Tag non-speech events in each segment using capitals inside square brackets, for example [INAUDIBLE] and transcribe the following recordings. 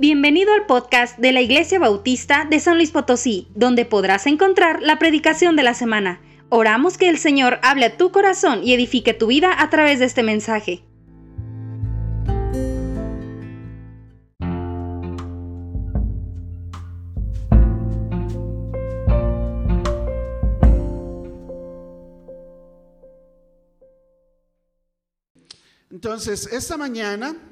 Bienvenido al podcast de la Iglesia Bautista de San Luis Potosí, donde podrás encontrar la predicación de la semana. Oramos que el Señor hable a tu corazón y edifique tu vida a través de este mensaje. Entonces, esta mañana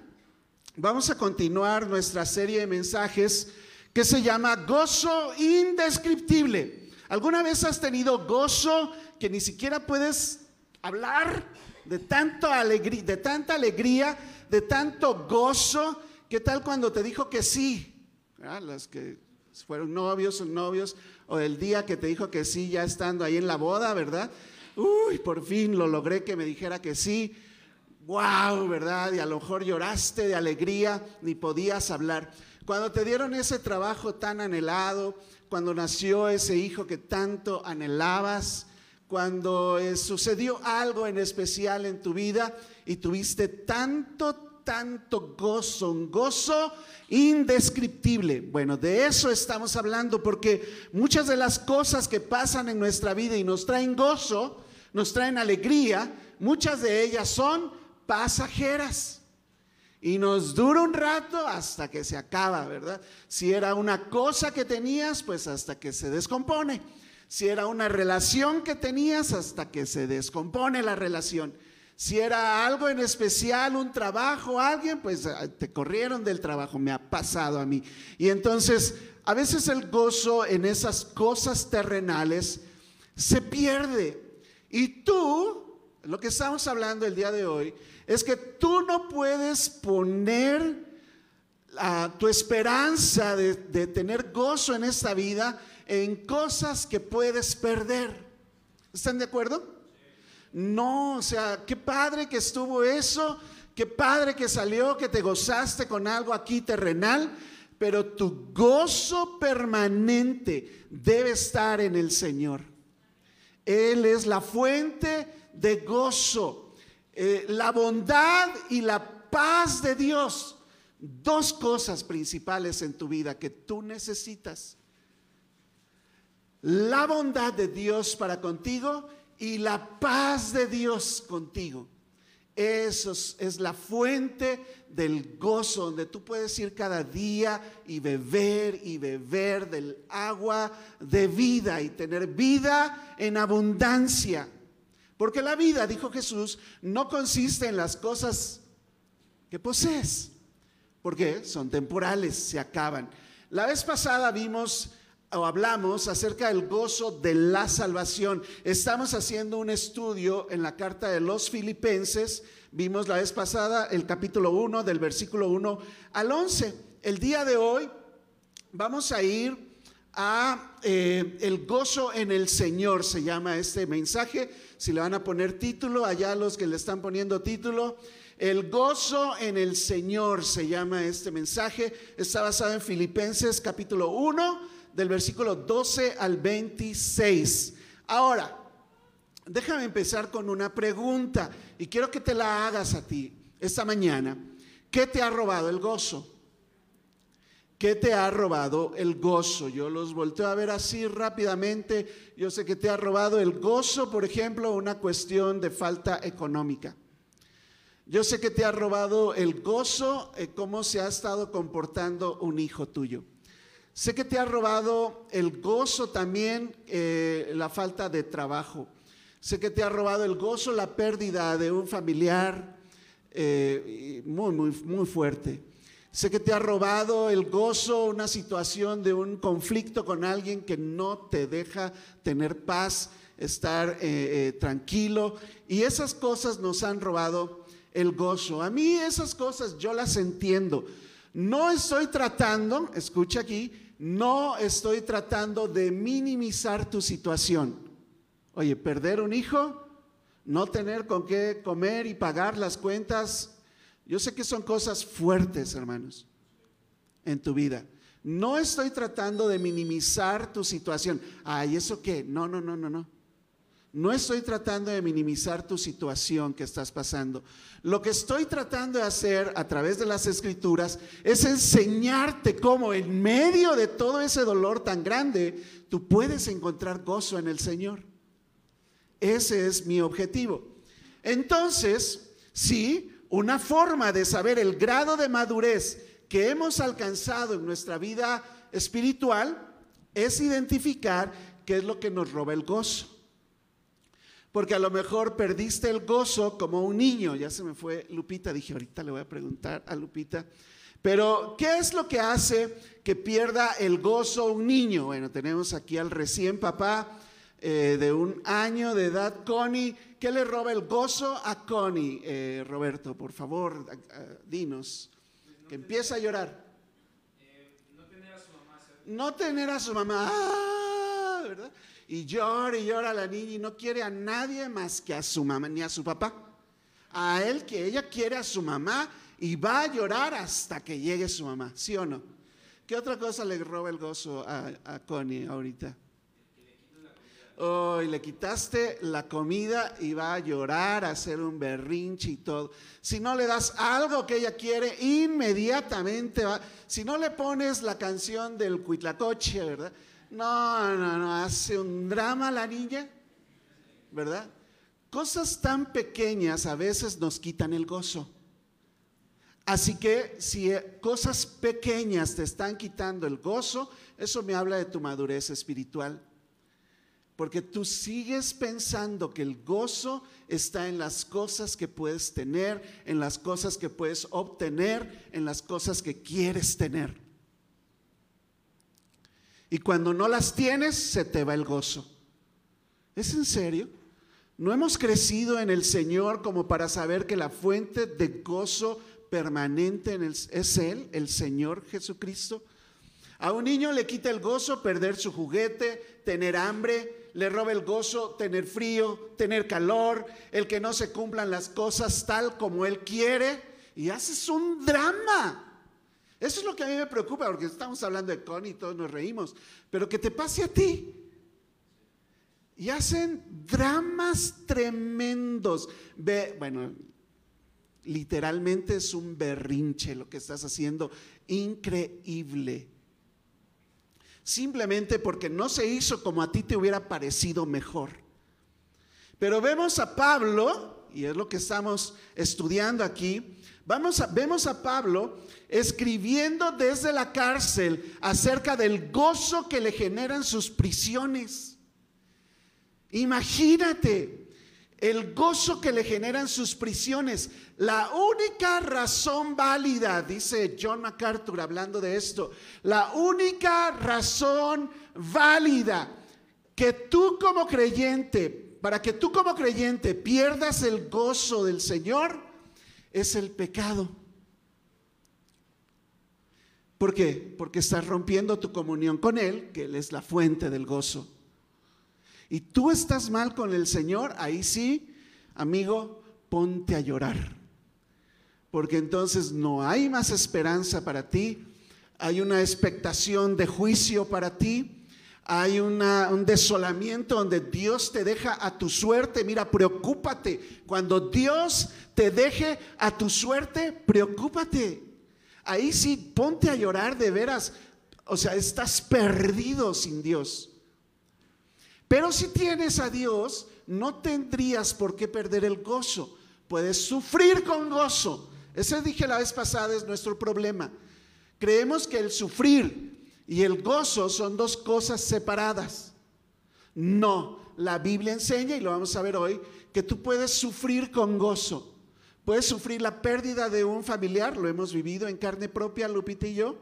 vamos a continuar nuestra serie de mensajes que se llama Gozo Indescriptible. ¿Alguna vez has tenido gozo que ni siquiera puedes hablar de, tanto alegría, de tanta alegría, de tanto gozo? ¿Qué tal cuando te dijo que sí? ¿Ah? Las que fueron novios o novios, o el día que te dijo que sí, ya estando ahí en la boda, ¿verdad? Uy, por fin lo logré que me dijera que sí wow, ¿verdad? Y a lo mejor lloraste de alegría, ni podías hablar. Cuando te dieron ese trabajo tan anhelado, cuando nació ese hijo que tanto anhelabas, cuando eh, sucedió algo en especial en tu vida y tuviste tanto, tanto gozo, un gozo indescriptible. Bueno, de eso estamos hablando porque muchas de las cosas que pasan en nuestra vida y nos traen gozo, nos traen alegría, muchas de ellas son pasajeras. Y nos dura un rato hasta que se acaba, ¿verdad? Si era una cosa que tenías, pues hasta que se descompone. Si era una relación que tenías, hasta que se descompone la relación. Si era algo en especial, un trabajo, alguien, pues ah, te corrieron del trabajo, me ha pasado a mí. Y entonces, a veces el gozo en esas cosas terrenales se pierde. Y tú, lo que estamos hablando el día de hoy, es que tú no puedes poner tu esperanza de, de tener gozo en esta vida en cosas que puedes perder. ¿Están de acuerdo? No, o sea, qué padre que estuvo eso, qué padre que salió, que te gozaste con algo aquí terrenal, pero tu gozo permanente debe estar en el Señor. Él es la fuente de gozo. Eh, la bondad y la paz de Dios. Dos cosas principales en tu vida que tú necesitas. La bondad de Dios para contigo y la paz de Dios contigo. Eso es, la fuente del gozo, donde tú puedes ir cada día y beber y beber del agua de vida y tener vida en abundancia. Porque la vida, dijo Jesús, no consiste en las cosas que posees, porque son temporales, se acaban. La vez pasada vimos o hablamos acerca del gozo de la salvación. Estamos haciendo un estudio en la carta de los filipenses. Vimos la vez pasada el capítulo 1 del versículo 1 al 11. El día de hoy vamos a ir a eh, el gozo en el Señor, se llama este mensaje. Si le van a poner título, allá los que le están poniendo título, el gozo en el Señor se llama este mensaje. Está basado en Filipenses capítulo 1, del versículo 12 al 26. Ahora, déjame empezar con una pregunta y quiero que te la hagas a ti esta mañana. ¿Qué te ha robado el gozo? ¿Qué te ha robado el gozo? Yo los volteo a ver así rápidamente. Yo sé que te ha robado el gozo, por ejemplo, una cuestión de falta económica. Yo sé que te ha robado el gozo, eh, cómo se ha estado comportando un hijo tuyo. Sé que te ha robado el gozo también eh, la falta de trabajo. Sé que te ha robado el gozo la pérdida de un familiar eh, muy, muy, muy fuerte. Sé que te ha robado el gozo, una situación de un conflicto con alguien que no te deja tener paz, estar eh, eh, tranquilo. Y esas cosas nos han robado el gozo. A mí esas cosas yo las entiendo. No estoy tratando, escucha aquí, no estoy tratando de minimizar tu situación. Oye, perder un hijo, no tener con qué comer y pagar las cuentas yo sé que son cosas fuertes, hermanos, en tu vida. No estoy tratando de minimizar tu situación. Ay, ¿eso qué? No, no, no, no, no. No estoy tratando de minimizar tu situación que estás pasando. Lo que estoy tratando de hacer a través de las escrituras es enseñarte cómo en medio de todo ese dolor tan grande, tú puedes encontrar gozo en el Señor. Ese es mi objetivo. Entonces, sí, una forma de saber el grado de madurez que hemos alcanzado en nuestra vida espiritual es identificar qué es lo que nos roba el gozo. Porque a lo mejor perdiste el gozo como un niño. Ya se me fue Lupita, dije, ahorita le voy a preguntar a Lupita. Pero, ¿qué es lo que hace que pierda el gozo un niño? Bueno, tenemos aquí al recién papá eh, de un año de edad, Connie. ¿Qué le roba el gozo a Connie? Eh, Roberto, por favor, dinos. Que empieza a llorar. no tener a su mamá. No tener a su mamá. Ah, ¿verdad? y llora y llora la niña y no quiere a nadie más que a su mamá ni a su papá. A él que ella quiere a su mamá y va a llorar hasta que llegue su mamá, ¿sí o no? ¿Qué otra cosa le roba el gozo a, a Connie ahorita? Oh, le quitaste la comida y va a llorar, a hacer un berrinche y todo. Si no le das algo que ella quiere, inmediatamente va. Si no le pones la canción del cuitlacoche, ¿verdad? No, no, no, hace un drama la niña, ¿verdad? Cosas tan pequeñas a veces nos quitan el gozo. Así que si eh, cosas pequeñas te están quitando el gozo, eso me habla de tu madurez espiritual. Porque tú sigues pensando que el gozo está en las cosas que puedes tener, en las cosas que puedes obtener, en las cosas que quieres tener. Y cuando no las tienes, se te va el gozo. ¿Es en serio? ¿No hemos crecido en el Señor como para saber que la fuente de gozo permanente es Él, el Señor Jesucristo? A un niño le quita el gozo perder su juguete, tener hambre, le roba el gozo tener frío, tener calor, el que no se cumplan las cosas tal como Él quiere. Y haces un drama. Eso es lo que a mí me preocupa, porque estamos hablando de Connie y todos nos reímos, pero que te pase a ti. Y hacen dramas tremendos. Ve, bueno, literalmente es un berrinche lo que estás haciendo, increíble. Simplemente porque no se hizo como a ti te hubiera parecido mejor. Pero vemos a Pablo, y es lo que estamos estudiando aquí, vamos a, vemos a Pablo escribiendo desde la cárcel acerca del gozo que le generan sus prisiones. Imagínate el gozo que le generan sus prisiones. La única razón válida, dice John MacArthur hablando de esto, la única razón válida que tú como creyente, para que tú como creyente pierdas el gozo del Señor, es el pecado. ¿Por qué? Porque estás rompiendo tu comunión con Él, que Él es la fuente del gozo. Y tú estás mal con el Señor, ahí sí, amigo, ponte a llorar. Porque entonces no hay más esperanza para ti, hay una expectación de juicio para ti, hay un desolamiento donde Dios te deja a tu suerte. Mira, preocúpate. Cuando Dios te deje a tu suerte, preocúpate ahí sí ponte a llorar de veras. O sea, estás perdido sin Dios. Pero si tienes a Dios, no tendrías por qué perder el gozo. Puedes sufrir con gozo. Ese dije la vez pasada es nuestro problema. Creemos que el sufrir y el gozo son dos cosas separadas. No, la Biblia enseña, y lo vamos a ver hoy, que tú puedes sufrir con gozo. Puedes sufrir la pérdida de un familiar, lo hemos vivido en carne propia, Lupita y yo.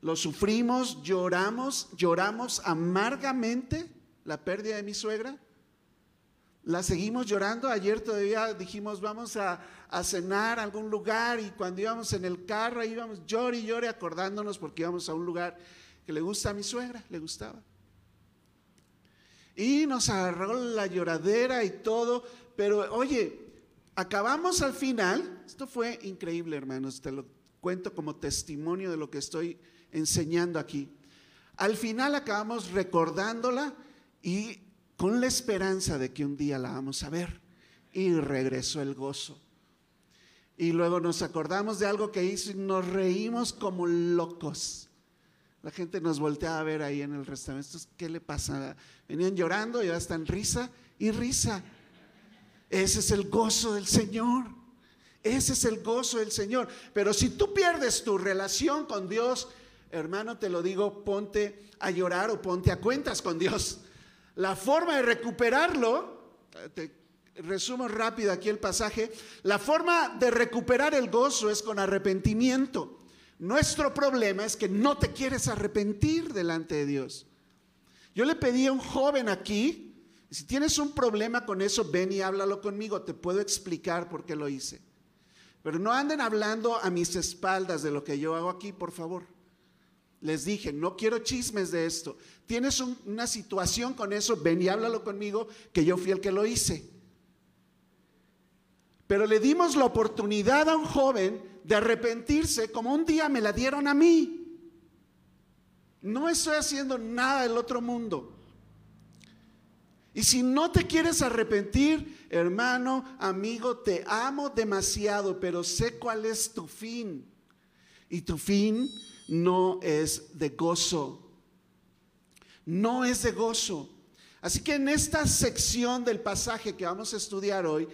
Lo sufrimos, lloramos, lloramos amargamente la pérdida de mi suegra. La seguimos llorando. Ayer todavía dijimos, vamos a, cenar a algún lugar y cuando íbamos en el carro íbamos llore y llore acordándonos porque íbamos a un lugar que le gusta a mi suegra, le gustaba. Y nos agarró la lloradera y todo, pero oye, acabamos al final, esto fue increíble hermanos, te lo cuento como testimonio de lo que estoy enseñando aquí. Al final acabamos recordándola y con la esperanza de que un día la vamos a ver. Y regresó el gozo. Y luego nos acordamos de algo que hizo y nos reímos como locos. La gente nos volteaba a ver ahí en el restaurante. ¿Qué le pasa? Venían llorando y ahora están risa y risa. Ese es el gozo del Señor. Ese es el gozo del Señor. Pero si tú pierdes tu relación con Dios, hermano, te lo digo, ponte a llorar o ponte a cuentas con Dios. La forma de recuperarlo, te resumo rápido aquí el pasaje, la forma de recuperar el gozo es con arrepentimiento. Nuestro problema es que no te quieres arrepentir delante de Dios. Yo le pedí a un joven aquí, si tienes un problema con eso, ven y háblalo conmigo, te puedo explicar por qué lo hice. Pero no anden hablando a mis espaldas de lo que yo hago aquí, por favor. Les dije, no quiero chismes de esto. Tienes una situación con eso, ven y háblalo conmigo, que yo fui el que lo hice. Pero le dimos la oportunidad a un joven de arrepentirse como un día me la dieron a mí. No estoy haciendo nada del otro mundo. Y si no te quieres arrepentir, hermano, amigo, te amo demasiado, pero sé cuál es tu fin. Y tu fin no es de gozo. No es de gozo. Así que en esta sección del pasaje que vamos a estudiar hoy,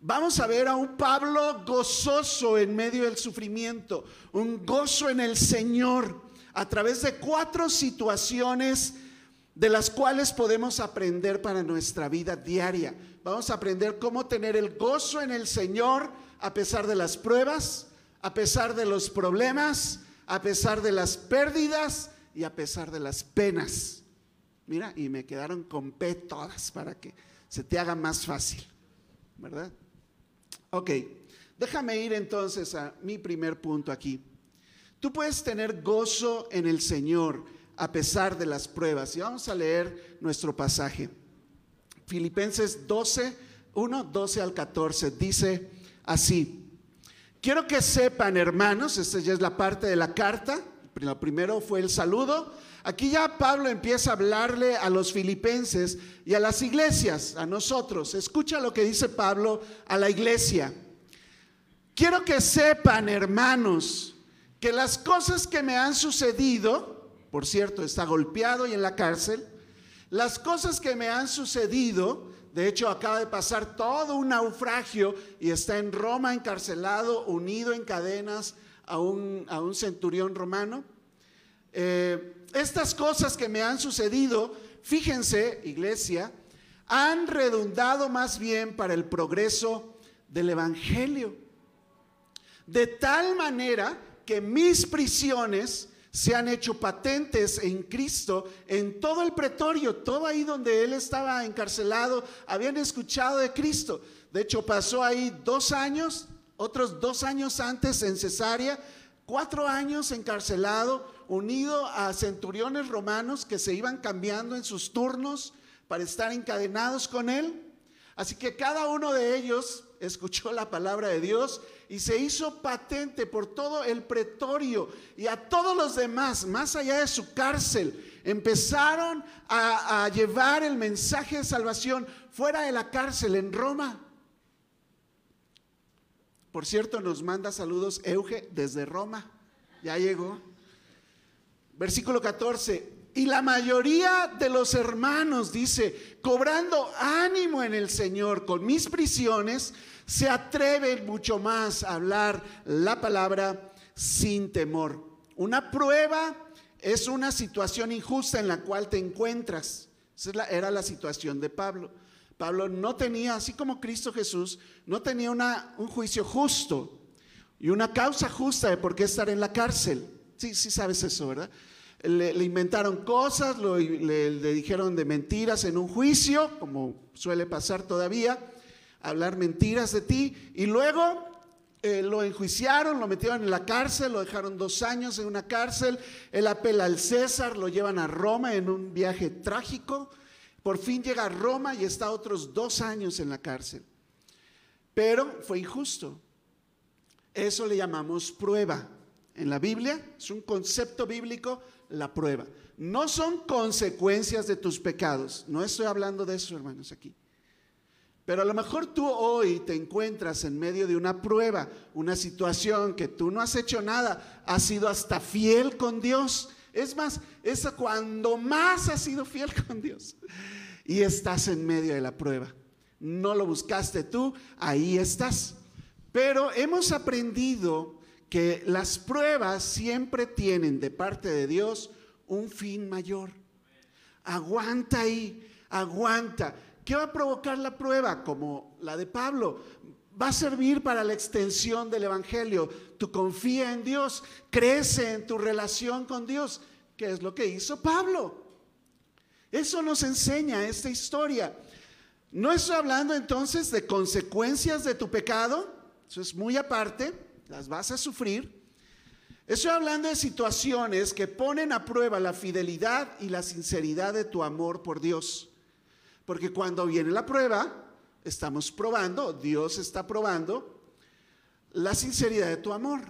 vamos a ver a un Pablo gozoso en medio del sufrimiento, un gozo en el Señor, a través de cuatro situaciones de las cuales podemos aprender para nuestra vida diaria. Vamos a aprender cómo tener el gozo en el Señor a pesar de las pruebas, a pesar de los problemas, a pesar de las pérdidas y a pesar de las penas. Mira, y me quedaron con P todas para que se te haga más fácil, ¿verdad? Ok, déjame ir entonces a mi primer punto aquí. Tú puedes tener gozo en el Señor a pesar de las pruebas. Y vamos a leer nuestro pasaje. Filipenses 12, 1, 12 al 14. Dice así. Quiero que sepan, hermanos, esta ya es la parte de la carta. Lo primero fue el saludo. Aquí ya Pablo empieza a hablarle a los filipenses y a las iglesias, a nosotros. Escucha lo que dice Pablo a la iglesia. Quiero que sepan, hermanos, que las cosas que me han sucedido, por cierto, está golpeado y en la cárcel. Las cosas que me han sucedido, de hecho acaba de pasar todo un naufragio y está en Roma encarcelado, unido en cadenas a un, centurión romano. Eh, estas cosas que me han sucedido, fíjense, iglesia, han redundado más bien para el progreso del Evangelio. De tal manera que mis prisiones se han hecho patentes en Cristo en todo el pretorio, todo ahí donde él estaba encarcelado, habían escuchado de Cristo. De hecho, pasó ahí dos años, otros dos años antes en Cesarea, cuatro años encarcelado, unido a centuriones romanos que se iban cambiando en sus turnos para estar encadenados con él. Así que cada uno de ellos escuchó la palabra de Dios y se hizo patente por todo el pretorio y a todos los demás, más allá de su cárcel, empezaron a, llevar el mensaje de salvación fuera de la cárcel en Roma. Por cierto, nos manda saludos Euge desde Roma. Ya llegó. Versículo 14. Y la mayoría de los hermanos, dice, cobrando ánimo en el Señor con mis prisiones, se atreven mucho más a hablar la palabra sin temor. Una prueba es una situación injusta en la cual te encuentras. Esa era la situación de Pablo. Pablo no tenía, así como Cristo Jesús, no tenía una, un juicio justo y una causa justa de por qué estar en la cárcel. Sí, sí sabes eso, ¿verdad? Le, inventaron cosas, le, dijeron de mentiras en un juicio, como suele pasar todavía hablar mentiras de ti y luego eh, lo enjuiciaron, lo metieron en la cárcel, lo dejaron dos años en una cárcel, él apela al César, lo llevan a Roma en un viaje trágico, por fin llega a Roma y está otros dos años en la cárcel. Pero fue injusto. Eso le llamamos prueba en la Biblia, es un concepto bíblico, la prueba. No son consecuencias de tus pecados. No estoy hablando de eso, hermanos, aquí. Pero a lo mejor tú hoy te encuentras en medio de una prueba, una situación que tú no has hecho nada, has sido hasta fiel con Dios. Es más, es cuando más has sido fiel [LAUGHS] con Dios. Y estás en medio de la prueba. No lo buscaste tú, ahí estás. Pero hemos aprendido que las pruebas siempre tienen de parte de Dios un fin mayor. Aguanta ahí, aguanta. ¿Qué va a provocar la prueba? Como la de Pablo. Va a servir para la extensión del Evangelio. Tú confía en Dios, crece en tu relación con Dios, que es lo que hizo Pablo. Eso nos enseña esta historia. No estoy hablando entonces de consecuencias de tu pecado, eso es muy aparte, las vas a sufrir. Estoy hablando de situaciones que ponen a prueba la fidelidad y la sinceridad de tu amor por Dios. Porque cuando viene la prueba, estamos probando, Dios está probando la sinceridad de tu amor.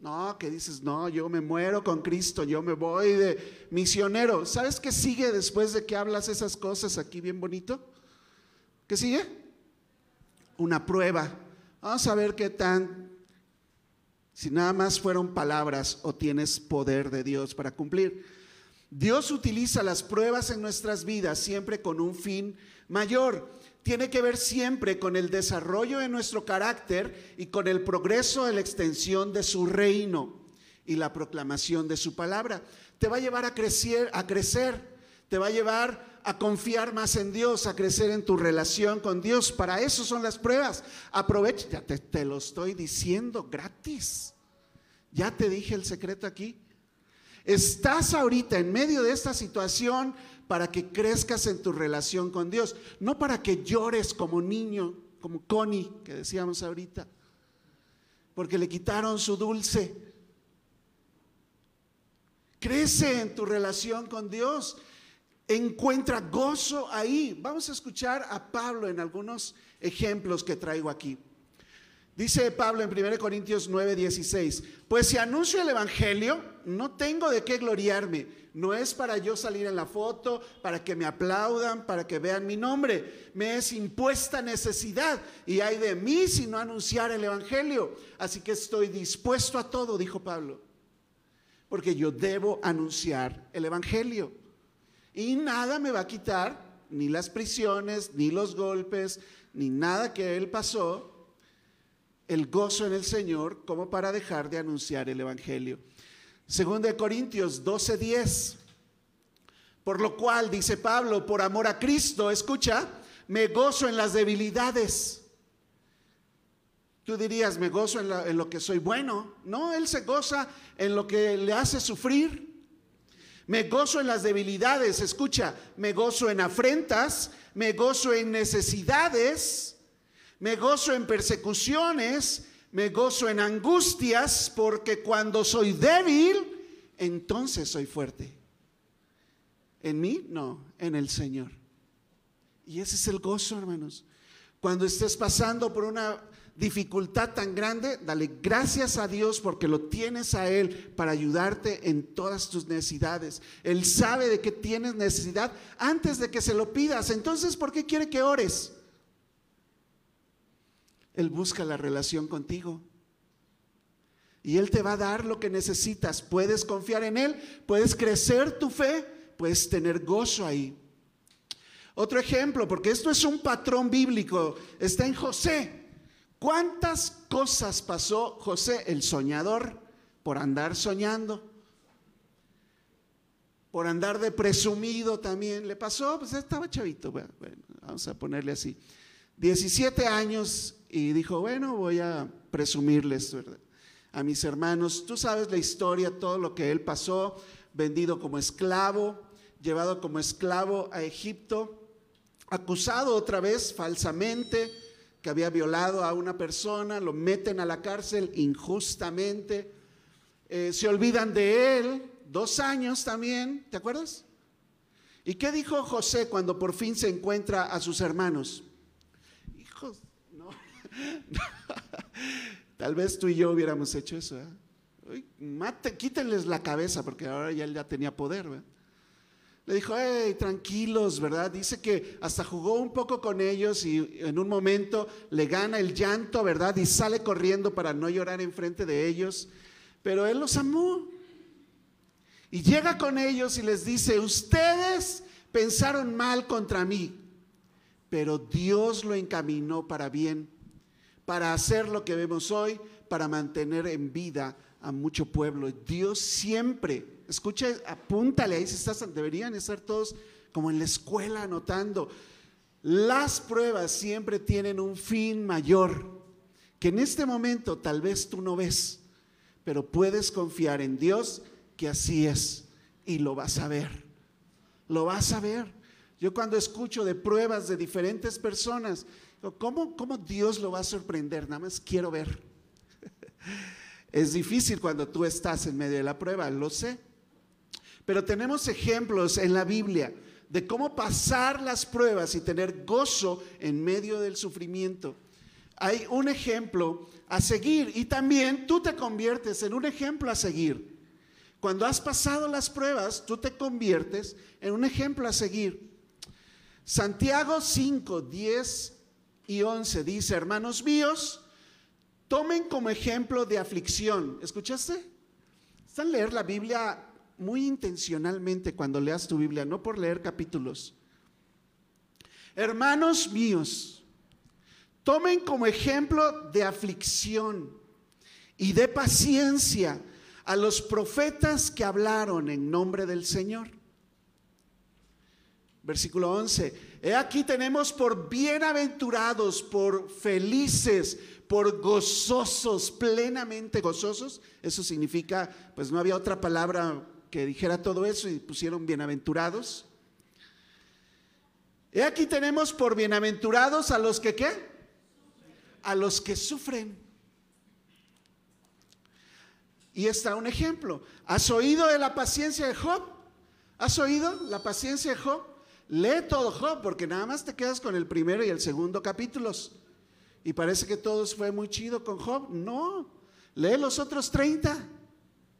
No, que dices, no, yo me muero con Cristo, yo me voy de misionero. ¿Sabes qué sigue después de que hablas esas cosas aquí bien bonito? ¿Qué sigue? Una prueba. Vamos a ver qué tan si nada más fueron palabras o tienes poder de Dios para cumplir. Dios utiliza las pruebas en nuestras vidas siempre con un fin mayor. Tiene que ver siempre con el desarrollo de nuestro carácter y con el progreso de la extensión de su reino y la proclamación de su palabra. Te va a llevar a crecer, a crecer. Te va a llevar a confiar más en Dios, a crecer en tu relación con Dios. Para eso son las pruebas. Aprovecha, te, te lo estoy diciendo gratis. Ya te dije el secreto aquí. Estás ahorita en medio de esta situación para que crezcas en tu relación con Dios, no para que llores como niño, como Connie, que decíamos ahorita, porque le quitaron su dulce. Crece en tu relación con Dios encuentra gozo ahí. Vamos a escuchar a Pablo en algunos ejemplos que traigo aquí. Dice Pablo en 1 Corintios 9, 16, pues si anuncio el Evangelio, no tengo de qué gloriarme. No es para yo salir en la foto, para que me aplaudan, para que vean mi nombre. Me es impuesta necesidad y hay de mí si no anunciar el Evangelio. Así que estoy dispuesto a todo, dijo Pablo, porque yo debo anunciar el Evangelio. Y nada me va a quitar, ni las prisiones, ni los golpes, ni nada que él pasó, el gozo en el Señor como para dejar de anunciar el Evangelio. Segundo de Corintios 12:10. Por lo cual, dice Pablo, por amor a Cristo, escucha, me gozo en las debilidades. Tú dirías, me gozo en lo que soy bueno. No, Él se goza en lo que le hace sufrir. Me gozo en las debilidades, escucha, me gozo en afrentas, me gozo en necesidades, me gozo en persecuciones, me gozo en angustias, porque cuando soy débil, entonces soy fuerte. En mí, no, en el Señor. Y ese es el gozo, hermanos. Cuando estés pasando por una dificultad tan grande, dale gracias a Dios porque lo tienes a Él para ayudarte en todas tus necesidades. Él sabe de que tienes necesidad antes de que se lo pidas. Entonces, ¿por qué quiere que ores? Él busca la relación contigo. Y Él te va a dar lo que necesitas. Puedes confiar en Él, puedes crecer tu fe, puedes tener gozo ahí. Otro ejemplo, porque esto es un patrón bíblico, está en José. ¿Cuántas cosas pasó José el soñador por andar soñando? Por andar de presumido también. ¿Le pasó? Pues estaba chavito. Bueno, vamos a ponerle así. 17 años y dijo, bueno, voy a presumirles a mis hermanos. Tú sabes la historia, todo lo que él pasó, vendido como esclavo, llevado como esclavo a Egipto, acusado otra vez falsamente que había violado a una persona, lo meten a la cárcel injustamente, eh, se olvidan de él, dos años también, ¿te acuerdas? ¿Y qué dijo José cuando por fin se encuentra a sus hermanos? Hijos, no. [LAUGHS] Tal vez tú y yo hubiéramos hecho eso. ¿eh? quítenles la cabeza, porque ahora ya él ya tenía poder. ¿verdad? Le dijo, hey, tranquilos, ¿verdad? Dice que hasta jugó un poco con ellos y en un momento le gana el llanto, ¿verdad? Y sale corriendo para no llorar enfrente de ellos. Pero él los amó. Y llega con ellos y les dice, ustedes pensaron mal contra mí, pero Dios lo encaminó para bien, para hacer lo que vemos hoy, para mantener en vida a mucho pueblo. Dios siempre, escucha, apúntale ahí si estás, deberían estar todos como en la escuela anotando. Las pruebas siempre tienen un fin mayor, que en este momento tal vez tú no ves, pero puedes confiar en Dios que así es y lo vas a ver. Lo vas a ver. Yo cuando escucho de pruebas de diferentes personas, ¿cómo, cómo Dios lo va a sorprender? Nada más quiero ver. [LAUGHS] Es difícil cuando tú estás en medio de la prueba, lo sé. Pero tenemos ejemplos en la Biblia de cómo pasar las pruebas y tener gozo en medio del sufrimiento. Hay un ejemplo a seguir y también tú te conviertes en un ejemplo a seguir. Cuando has pasado las pruebas, tú te conviertes en un ejemplo a seguir. Santiago 5, 10 y 11 dice, hermanos míos, tomen como ejemplo de aflicción. ¿Escuchaste? Están leer la Biblia muy intencionalmente cuando leas tu Biblia, no por leer capítulos. Hermanos míos, tomen como ejemplo de aflicción y de paciencia a los profetas que hablaron en nombre del Señor. Versículo 11. He aquí tenemos por bienaventurados, por felices, por gozosos, plenamente gozosos. Eso significa, pues no había otra palabra que dijera todo eso y pusieron bienaventurados. He aquí tenemos por bienaventurados a los que qué? A los que sufren. Y está un ejemplo. ¿Has oído de la paciencia de Job? ¿Has oído la paciencia de Job? Lee todo Job, porque nada más te quedas con el primero y el segundo capítulos. Y parece que todo fue muy chido con Job. No, lee los otros 30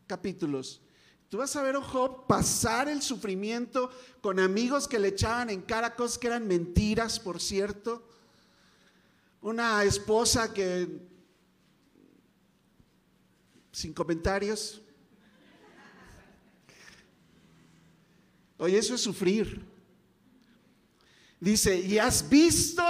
capítulos. Tú vas a ver a Job pasar el sufrimiento con amigos que le echaban en cara cosas que eran mentiras, por cierto. Una esposa que sin comentarios. Oye, eso es sufrir. Dice, y has visto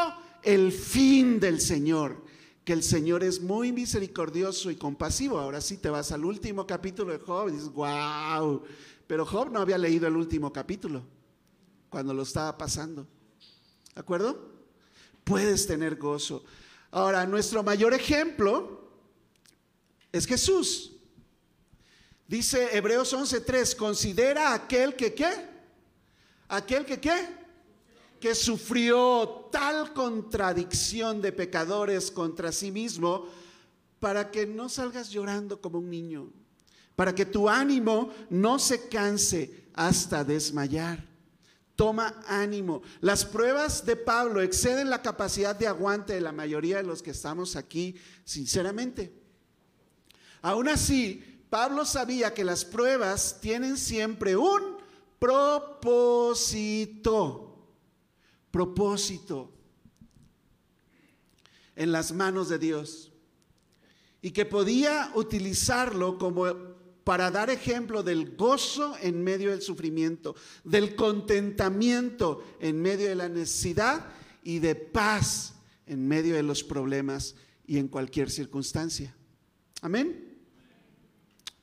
el fin del Señor, que el Señor es muy misericordioso y compasivo. Ahora sí te vas al último capítulo de Job y dices, wow, pero Job no había leído el último capítulo cuando lo estaba pasando. ¿De acuerdo? Puedes tener gozo. Ahora, nuestro mayor ejemplo es Jesús. Dice Hebreos 11:3, considera aquel que qué? Aquel que qué? Que sufrió tal contradicción de pecadores contra sí mismo para que no salgas llorando como un niño, para que tu ánimo no se canse hasta desmayar. Toma ánimo. Las pruebas de Pablo exceden la capacidad de aguante de la mayoría de los que estamos aquí, sinceramente. Aún así, Pablo sabía que las pruebas tienen siempre un propósito. Propósito en las manos de Dios. Y que podía utilizarlo como para dar ejemplo del gozo en medio del sufrimiento, del contentamiento en medio de la necesidad y de paz en medio de los problemas y en cualquier circunstancia. Amén.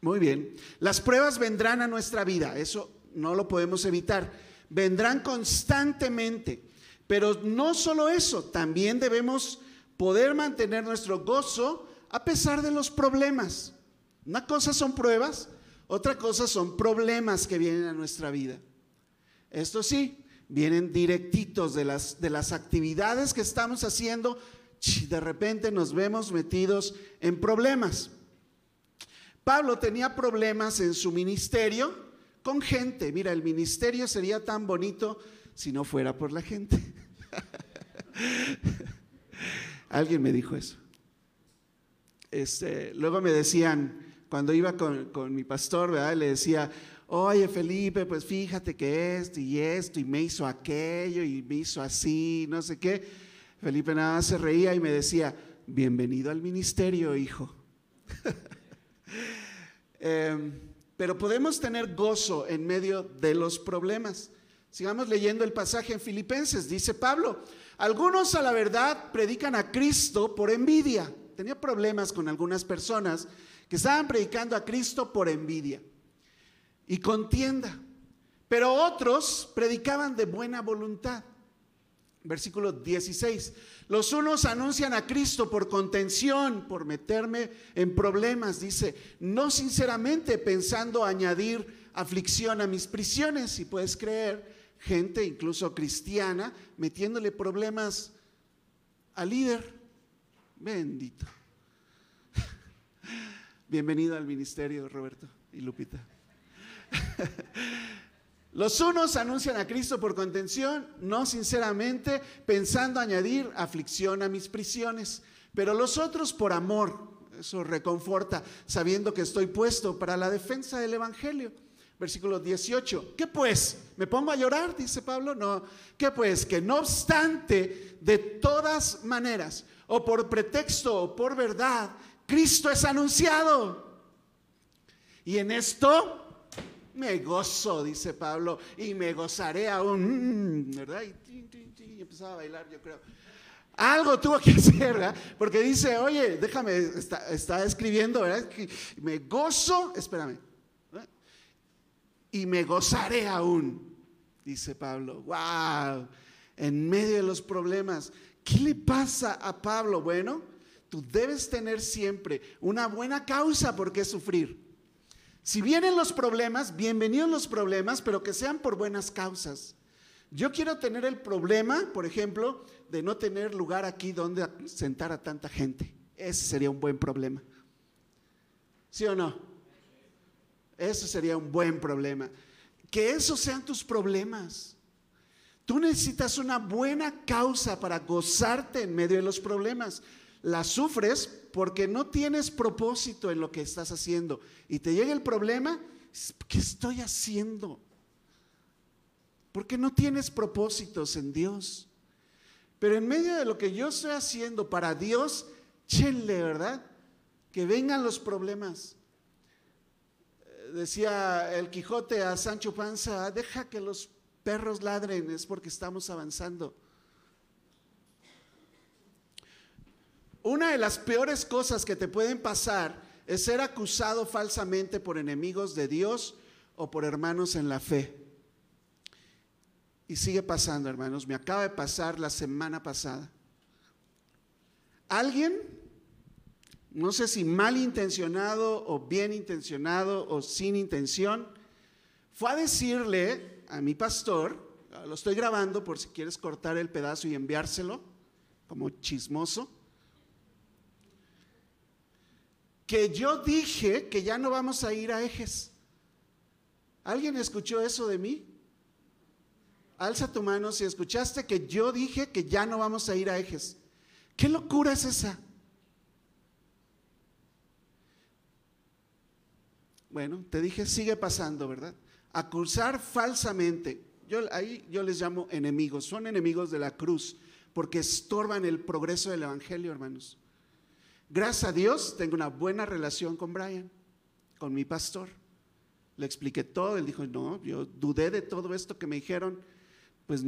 Muy bien. Las pruebas vendrán a nuestra vida, eso no lo podemos evitar. Vendrán constantemente. Pero no solo eso, también debemos poder mantener nuestro gozo a pesar de los problemas. Una cosa son pruebas, otra cosa son problemas que vienen a nuestra vida. Esto sí, vienen directitos de las, de las actividades que estamos haciendo, de repente nos vemos metidos en problemas. Pablo tenía problemas en su ministerio con gente. Mira, el ministerio sería tan bonito si no fuera por la gente. [LAUGHS] Alguien me dijo eso. Este, luego me decían, cuando iba con, con mi pastor, ¿verdad? Le decía, oye Felipe, pues fíjate que esto y esto, y me hizo aquello, y me hizo así, no sé qué. Felipe nada más se reía y me decía, bienvenido al ministerio, hijo. [LAUGHS] Em, pero podemos tener gozo en medio de los problemas. Sigamos leyendo el pasaje en Filipenses. Dice Pablo, algunos a la verdad predican a Cristo por envidia. Tenía problemas con algunas personas que estaban predicando a Cristo por envidia y contienda. Pero otros predicaban de buena voluntad. Versículo 16. Los unos anuncian a Cristo por contención, por meterme en problemas, dice, no sinceramente pensando añadir aflicción a mis prisiones, si puedes creer, gente incluso cristiana metiéndole problemas al líder. Bendito. [LAUGHS] Bienvenido al ministerio, Roberto y Lupita. [LAUGHS] Los unos anuncian a Cristo por contención, no sinceramente, pensando añadir aflicción a mis prisiones, pero los otros por amor. Eso reconforta, sabiendo que estoy puesto para la defensa del Evangelio. Versículo 18. ¿Qué pues? ¿Me pongo a llorar? Dice Pablo. No. ¿Qué pues? Que no obstante, de todas maneras, o por pretexto o por verdad, Cristo es anunciado. Y en esto me gozo, dice Pablo, y me gozaré aún, ¿verdad? Y, empezaba a bailar, yo creo. Algo tuvo que [LAUGHS] hacer, ¿verdad? Porque dice, oye, déjame, está, escribiendo, ¿verdad? Me gozo, espérame, y me gozaré aún, dice Pablo. ¡Wow! En medio de los problemas, ¿qué le pasa a Pablo? Bueno, tú debes tener siempre una buena causa por qué sufrir. Si vienen los problemas, bienvenidos los problemas, pero que sean por buenas causas. Yo quiero tener el problema, por ejemplo, de no tener lugar aquí donde sentar a tanta gente. Ese sería un buen problema. ¿Sí o no? Eso sería un buen problema. Que esos sean tus problemas. Tú necesitas una buena causa para gozarte en medio de los problemas la sufres porque no tienes propósito en lo que estás haciendo. Y te llega el problema, ¿qué estoy haciendo? Porque no tienes propósitos en Dios. Pero en medio de lo que yo estoy haciendo para Dios, chenle, ¿verdad? Que vengan los problemas. Decía el Quijote a Sancho Panza, deja que los perros ladren, es porque estamos avanzando. Una de las peores cosas que te pueden pasar es ser acusado falsamente por enemigos de Dios o por hermanos en la fe. Y sigue pasando, hermanos. Me acaba de pasar la semana pasada. Alguien, no sé si malintencionado o bien intencionado o sin intención, fue a decirle a mi pastor, lo estoy grabando por si quieres cortar el pedazo y enviárselo como chismoso que yo dije que ya no vamos a ir a ejes. ¿Alguien escuchó eso de mí? Alza tu mano si escuchaste que yo dije que ya no vamos a ir a ejes. ¿Qué locura es esa? Bueno, te dije, sigue pasando, ¿verdad? Acusar falsamente. Yo, ahí yo les llamo enemigos. Son enemigos de la cruz porque estorban el progreso del Evangelio, hermanos. Gracias a Dios tengo una buena relación con Brian, con mi pastor. Le expliqué todo, él dijo, no, yo dudé de todo esto que me dijeron, pues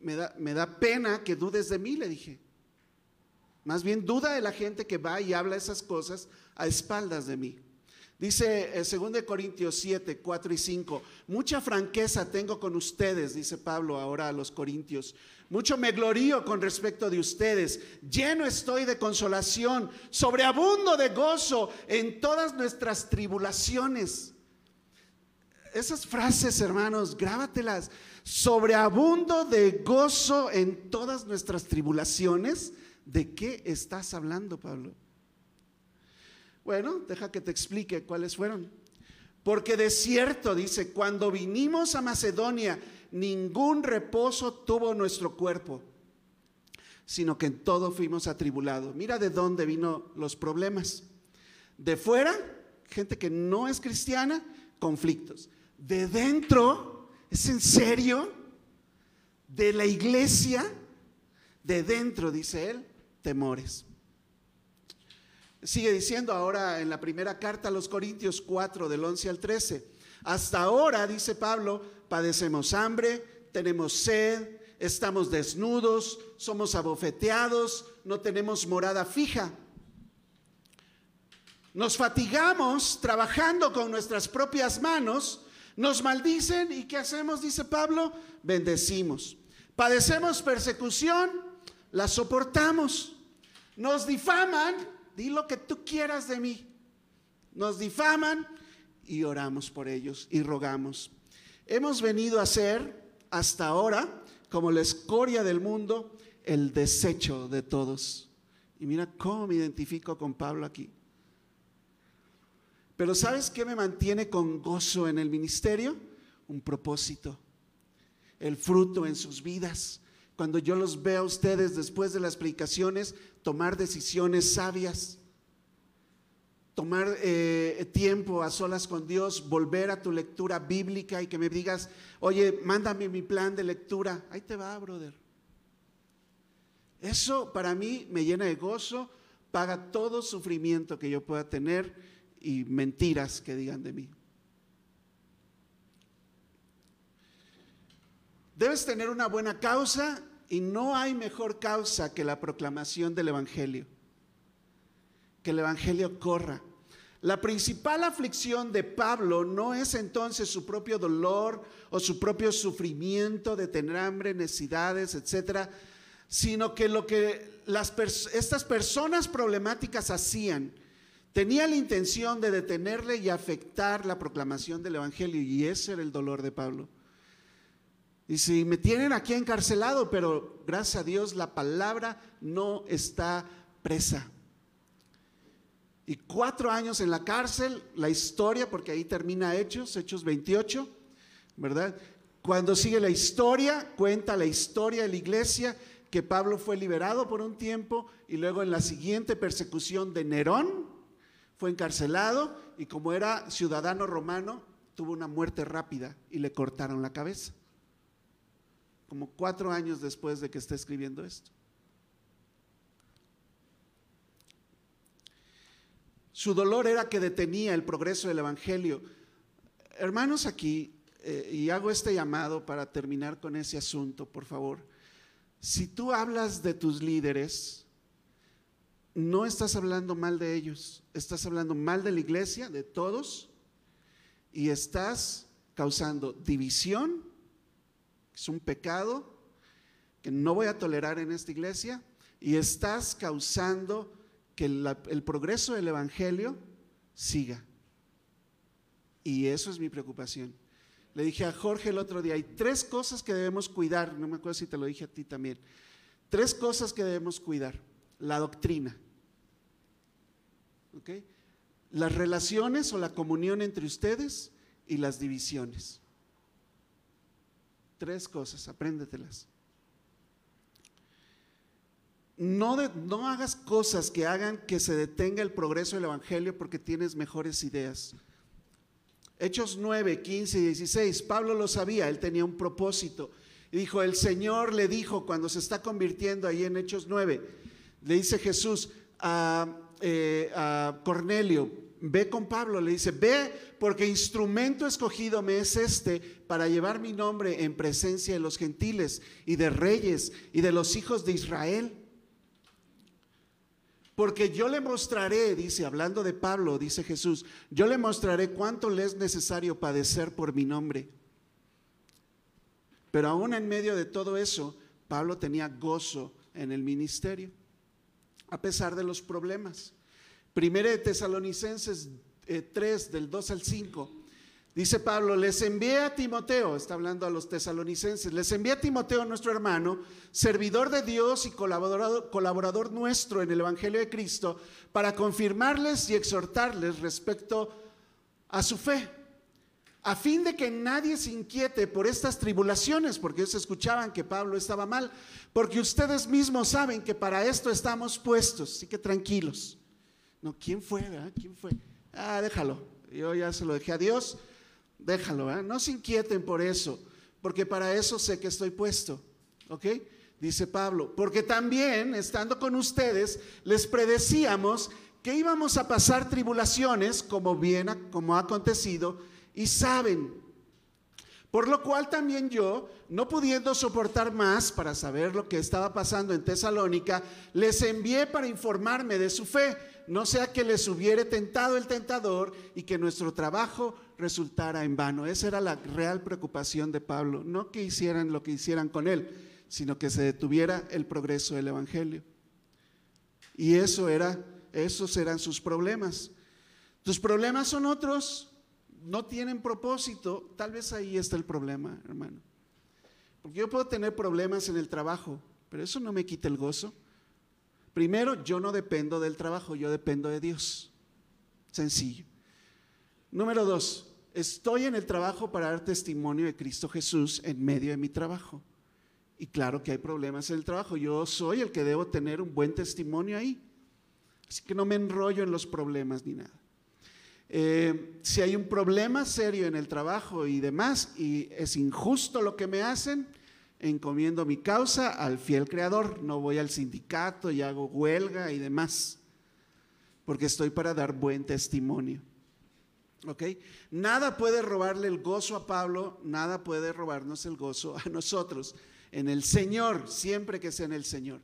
me da, me da pena que dudes de mí, le dije. Más bien duda de la gente que va y habla esas cosas a espaldas de mí. Dice el eh, 2 Corintios 7, 4 y 5, mucha franqueza tengo con ustedes, dice Pablo ahora a los Corintios, mucho me glorío con respecto de ustedes. Lleno estoy de consolación, sobreabundo de gozo en todas nuestras tribulaciones. Esas frases, hermanos, grábatelas. Sobreabundo de gozo en todas nuestras tribulaciones. ¿De qué estás hablando, Pablo? Bueno, deja que te explique cuáles fueron. Porque de cierto, dice, cuando vinimos a Macedonia, ningún reposo tuvo nuestro cuerpo, sino que en todo fuimos atribulados. Mira de dónde vino los problemas. De fuera, gente que no es cristiana, conflictos. De dentro, ¿es en serio? De la iglesia, de dentro, dice él, temores. Sigue diciendo ahora en la primera carta a los Corintios 4, del 11 al 13. Hasta ahora, dice Pablo, padecemos hambre, tenemos sed, estamos desnudos, somos abofeteados, no tenemos morada fija. Nos fatigamos trabajando con nuestras propias manos, nos maldicen y ¿qué hacemos? Dice Pablo, bendecimos. Padecemos persecución, la soportamos. Nos difaman, di lo que tú quieras de mí. Nos difaman y oramos por ellos y rogamos. Hemos venido a ser hasta ahora como la escoria del mundo, el desecho de todos. Y mira cómo me identifico con Pablo aquí. Pero ¿sabes qué me mantiene con gozo en el ministerio? Un propósito, el fruto en sus vidas. Cuando yo los veo a ustedes después de las predicaciones tomar decisiones sabias, tomar eh, tiempo a solas con Dios, volver a tu lectura bíblica y que me digas, oye, mándame mi plan de lectura. Ahí te va, brother. Eso para mí me llena de gozo, paga todo sufrimiento que yo pueda tener y mentiras que digan de mí. Debes tener una buena causa y no hay mejor causa que la proclamación del Evangelio. Que el Evangelio corra. La principal aflicción de Pablo no es entonces su propio dolor o su propio sufrimiento de tener hambre, necesidades, etcétera, sino que lo que estas personas problemáticas hacían tenía la intención de detenerle y afectar la proclamación del evangelio y ese era el dolor de Pablo. Y si me tienen aquí encarcelado, pero gracias a Dios la palabra no está presa y cuatro años en la cárcel, la historia, porque ahí termina Hechos, Hechos 28, ¿verdad? Cuando sigue la historia, cuenta la historia de la iglesia, que Pablo fue liberado por un tiempo y luego en la siguiente persecución de Nerón fue encarcelado y como era ciudadano romano, tuvo una muerte rápida y le cortaron la cabeza. Como cuatro años después de que esté escribiendo esto. Su dolor era que detenía el progreso del Evangelio. Hermanos, aquí, eh, y hago este llamado para terminar con ese asunto, por favor. Si tú hablas de tus líderes, no estás hablando mal de ellos, estás hablando mal de la iglesia, de todos, y estás causando división, es un pecado que no voy a tolerar en esta iglesia, y estás causando que el progreso del Evangelio siga. Y eso es mi preocupación. Le dije a Jorge el otro día, hay tres cosas que debemos cuidar, no me acuerdo si te lo dije a ti también, tres cosas que debemos cuidar. La doctrina, las relaciones o la comunión entre ustedes y las divisiones. Tres cosas, apréndetelas. No, no hagas cosas que hagan que se detenga el progreso del Evangelio porque tienes mejores ideas. Hechos 9, 15 y 16, Pablo lo sabía, él tenía un propósito. Y dijo, el Señor le dijo cuando se está convirtiendo ahí en Hechos 9, le dice Jesús a, eh, a Cornelio, ve con Pablo, le dice, ve porque instrumento escogido me es este para llevar mi nombre en presencia de los gentiles y de reyes y de los hijos de Israel. Porque yo le mostraré, dice, hablando de Pablo, dice Jesús, yo le mostraré cuánto le es necesario padecer por mi nombre. Pero aún en medio de todo eso, Pablo tenía gozo en el ministerio, a pesar de los problemas. Primera de Tesalonicenses 3, eh, del 2 al 5. Dice Pablo, les envié a Timoteo, está hablando a los tesalonicenses, les envié a Timoteo, nuestro hermano, servidor de Dios y colaborador, colaborador nuestro en el Evangelio de Cristo, para confirmarles y exhortarles respecto a su fe, a fin de que nadie se inquiete por estas tribulaciones, porque ellos escuchaban que Pablo estaba mal, porque ustedes mismos saben que para esto estamos puestos, así que tranquilos. No, ¿quién fue? ¿Quién fue? Ah, déjalo. Yo ya se lo dejé a Dios. Déjalo, ¿eh? no se inquieten por eso, porque para eso sé que estoy puesto. ¿Ok? Dice Pablo, porque también, estando con ustedes, les predecíamos que íbamos a pasar tribulaciones, como bien como ha acontecido, y saben. Por lo cual también yo, no pudiendo soportar más para saber lo que estaba pasando en Tesalónica, les envié para informarme de su fe, no sea que les hubiere tentado el tentador y que nuestro trabajo resultara en vano. Esa era la real preocupación de Pablo, no que hicieran lo que hicieran con él, sino que se detuviera el progreso del Evangelio. Y eso era, esos eran sus problemas. Tus problemas son otros, no tienen propósito. Tal vez ahí está el problema, hermano. Porque yo puedo tener problemas en el trabajo, pero eso no me quita el gozo. Primero, yo no dependo del trabajo, yo dependo de Dios. Sencillo. Número dos, estoy en el trabajo para dar testimonio de Cristo Jesús en medio de mi trabajo. Y claro que hay problemas en el trabajo. Yo soy el que debo tener un buen testimonio ahí. Así que no me enrollo en los problemas ni nada. Eh, si hay un problema serio en el trabajo y demás, y es injusto lo que me hacen, encomiendo mi causa al fiel creador. No voy al sindicato y hago huelga y demás, porque estoy para dar buen testimonio. ¿Ok? Nada puede robarle el gozo a Pablo, nada puede robarnos el gozo a nosotros en el Señor, siempre que sea en el Señor.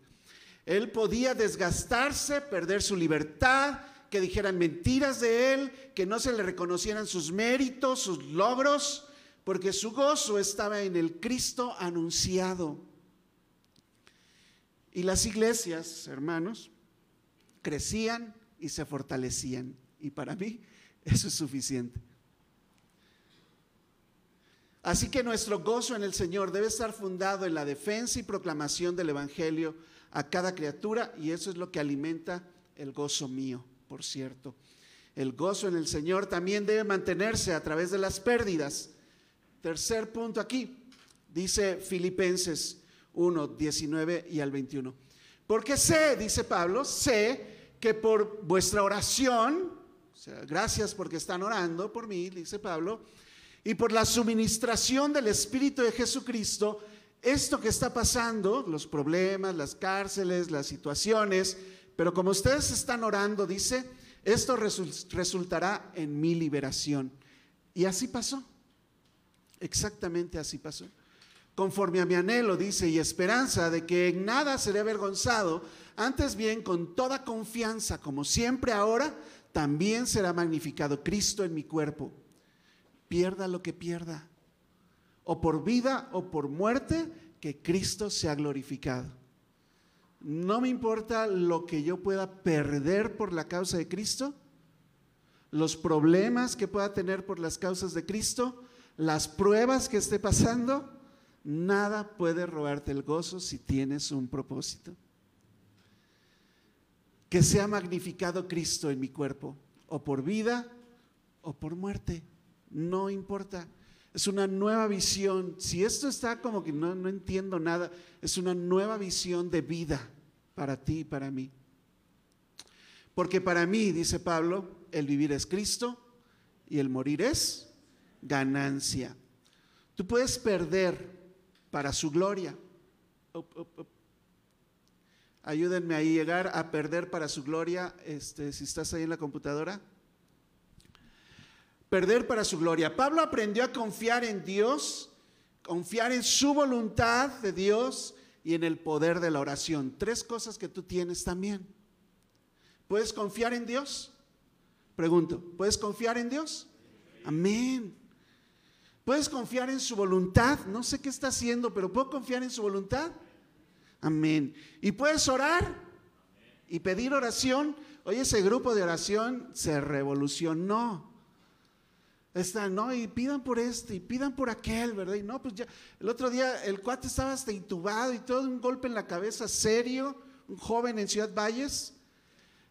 Él podía desgastarse, perder su libertad, que dijeran mentiras de él, que no se le reconocieran sus méritos, sus logros, porque su gozo estaba en el Cristo anunciado. Y las iglesias, hermanos, crecían y se fortalecían. Y para mí eso es suficiente. Así que nuestro gozo en el Señor debe estar fundado en la defensa y proclamación del Evangelio a cada criatura y eso es lo que alimenta el gozo mío, por cierto. El gozo en el Señor también debe mantenerse a través de las pérdidas. Tercer punto aquí, dice Filipenses 1, 19 y al 21. Porque sé, dice Pablo, sé que por vuestra oración, o sea, gracias porque están orando por mí, dice Pablo, y por la suministración del Espíritu de Jesucristo, esto que está pasando, los problemas, las cárceles, las situaciones, pero como ustedes están orando, dice, esto resultará en mi liberación. Y así pasó. Exactamente así pasó. Conforme a mi anhelo, dice, y esperanza de que en nada seré avergonzado, antes bien con toda confianza, como siempre ahora, también será magnificado Cristo en mi cuerpo pierda lo que pierda, o por vida o por muerte, que Cristo sea glorificado. No me importa lo que yo pueda perder por la causa de Cristo, los problemas que pueda tener por las causas de Cristo, las pruebas que esté pasando, nada puede robarte el gozo si tienes un propósito. Que sea magnificado Cristo en mi cuerpo, o por vida o por muerte no importa. Es una nueva visión. Si esto está como que no, no entiendo nada, es una nueva visión de vida para ti y para mí. Porque para mí, dice Pablo, el vivir es Cristo y el morir es ganancia. Tú puedes perder para su gloria. Ayúdenme a llegar a perder para su gloria, este, si estás ahí en la computadora perder para su gloria. Pablo aprendió a confiar en Dios, confiar en su voluntad de Dios y en el poder de la oración. Tres cosas que tú tienes también. ¿Puedes confiar en Dios? Pregunto, ¿puedes confiar en Dios? Amén. ¿Puedes confiar en su voluntad? No sé qué está haciendo, pero ¿puedo confiar en su voluntad? Amén. ¿Y puedes orar? Y pedir oración. Oye, ese grupo de oración se revolucionó. Están, no, y pidan por este, y pidan por aquel, ¿verdad? Y no, pues ya, el otro día el cuate estaba hasta intubado y todo un golpe en la cabeza serio, un joven en Ciudad Valles.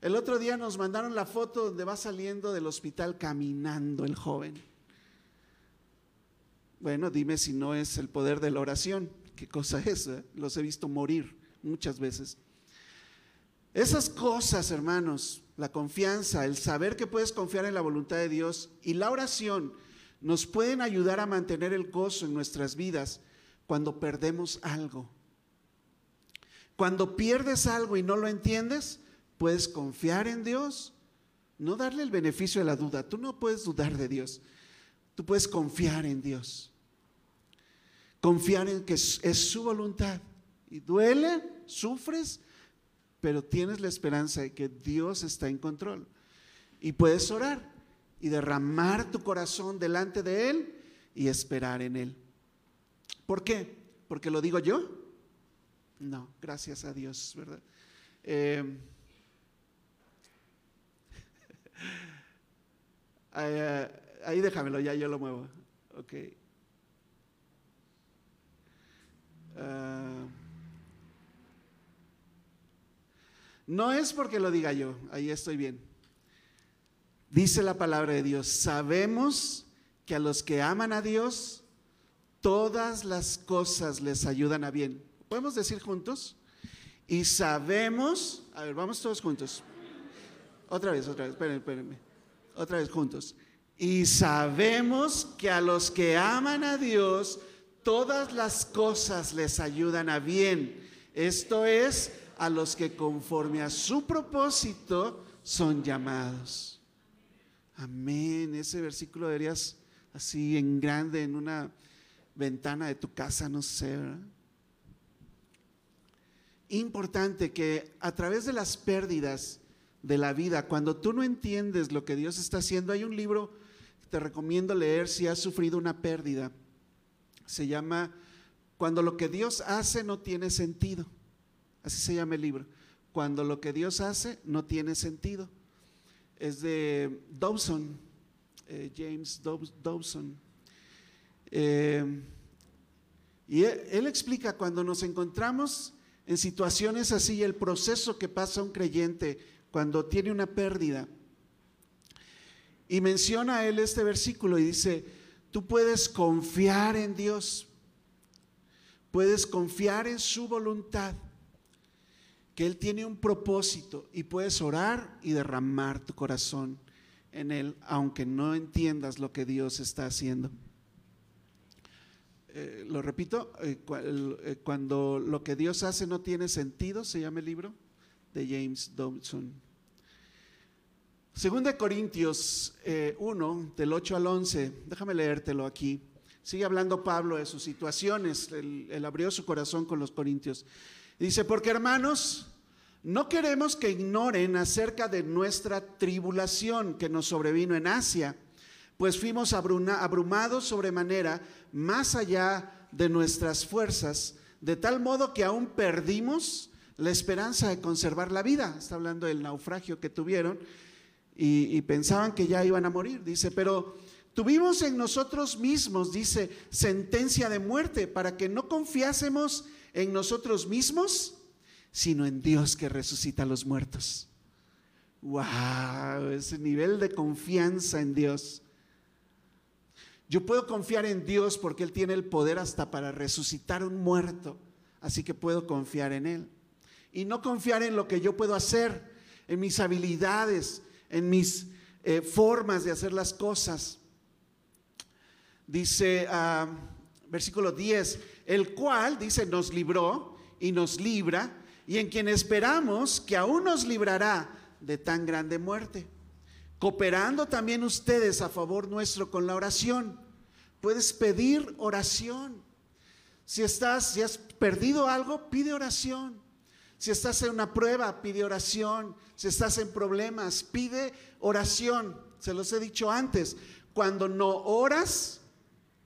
El otro día nos mandaron la foto donde va saliendo del hospital caminando el joven. Bueno, dime si no es el poder de la oración. ¿Qué cosa es? Eh? Los he visto morir muchas veces. Esas cosas, hermanos, la confianza, el saber que puedes confiar en la voluntad de Dios y la oración nos pueden ayudar a mantener el gozo en nuestras vidas cuando perdemos algo. Cuando pierdes algo y no lo entiendes, puedes confiar en Dios, no darle el beneficio de la duda. Tú no puedes dudar de Dios. Tú puedes confiar en Dios. Confiar en que es su voluntad. Y duele, sufres, pero tienes la esperanza de que Dios está en control. Y puedes orar y derramar tu corazón delante de Él y esperar en Él. ¿Por qué? ¿Porque lo digo yo? No, gracias a Dios, ¿verdad? [LAUGHS] Eh, ahí, déjamelo, ya yo lo muevo. Ok. Ah, no es porque lo diga yo, ahí estoy bien. Dice la palabra de Dios, sabemos que a los que aman a Dios, todas las cosas les ayudan a bien. ¿Podemos decir juntos? Y sabemos, a ver, vamos todos juntos. Otra vez, otra vez, espérenme, espérenme. Otra vez juntos. Y sabemos que a los que aman a Dios, todas las cosas les ayudan a bien. Esto es, a los que conforme a su propósito son llamados. Amén. Ese versículo deberías así en grande en una ventana de tu casa, no sé. Importante que a través de las pérdidas de la vida, cuando tú no entiendes lo que Dios está haciendo, hay un libro que te recomiendo leer si has sufrido una pérdida. Se llama Cuando lo que Dios hace no tiene sentido. Así se llama el libro. Cuando lo que Dios hace no tiene sentido es de Dawson, eh, James Dawson. Eh, y él, explica cuando nos encontramos en situaciones así, el proceso que pasa un creyente cuando tiene una pérdida. Y menciona él este versículo y dice, tú puedes confiar en Dios, puedes confiar en su voluntad que Él tiene un propósito y puedes orar y derramar tu corazón en Él, aunque no entiendas lo que Dios está haciendo. Eh, lo repito, eh, eh, cuando lo que Dios hace no tiene sentido, se llama el libro de James Dobson. Segunda Corintios 1, del 8 al 11, déjame leértelo aquí. Sigue hablando Pablo de sus situaciones, él abrió su corazón con los corintios. Dice, porque hermanos, no queremos que ignoren acerca de nuestra tribulación que nos sobrevino en Asia, pues fuimos abrumados sobremanera más allá de nuestras fuerzas, de tal modo que aún perdimos la esperanza de conservar la vida. Está hablando del naufragio que tuvieron y, pensaban que ya iban a morir. Dice, pero tuvimos en nosotros mismos, dice, sentencia de muerte para que no confiásemos en nosotros mismos, sino en Dios que resucita a los muertos. ¡Wow! Ese nivel de confianza en Dios. Yo puedo confiar en Dios porque Él tiene el poder hasta para resucitar un muerto. Así que puedo confiar en Él. Y no confiar en lo que yo puedo hacer, en mis habilidades, en mis eh, formas de hacer las cosas. Dice, ah, versículo 10, el cual, dice, nos libró y nos libra, y en quien esperamos que aún nos librará de tan grande muerte. Cooperando también ustedes a favor nuestro con la oración. Puedes pedir oración. Si estás, si has perdido algo, pide oración. Si estás en una prueba, pide oración. Si estás en problemas, pide oración. Se los he dicho antes. Cuando no oras,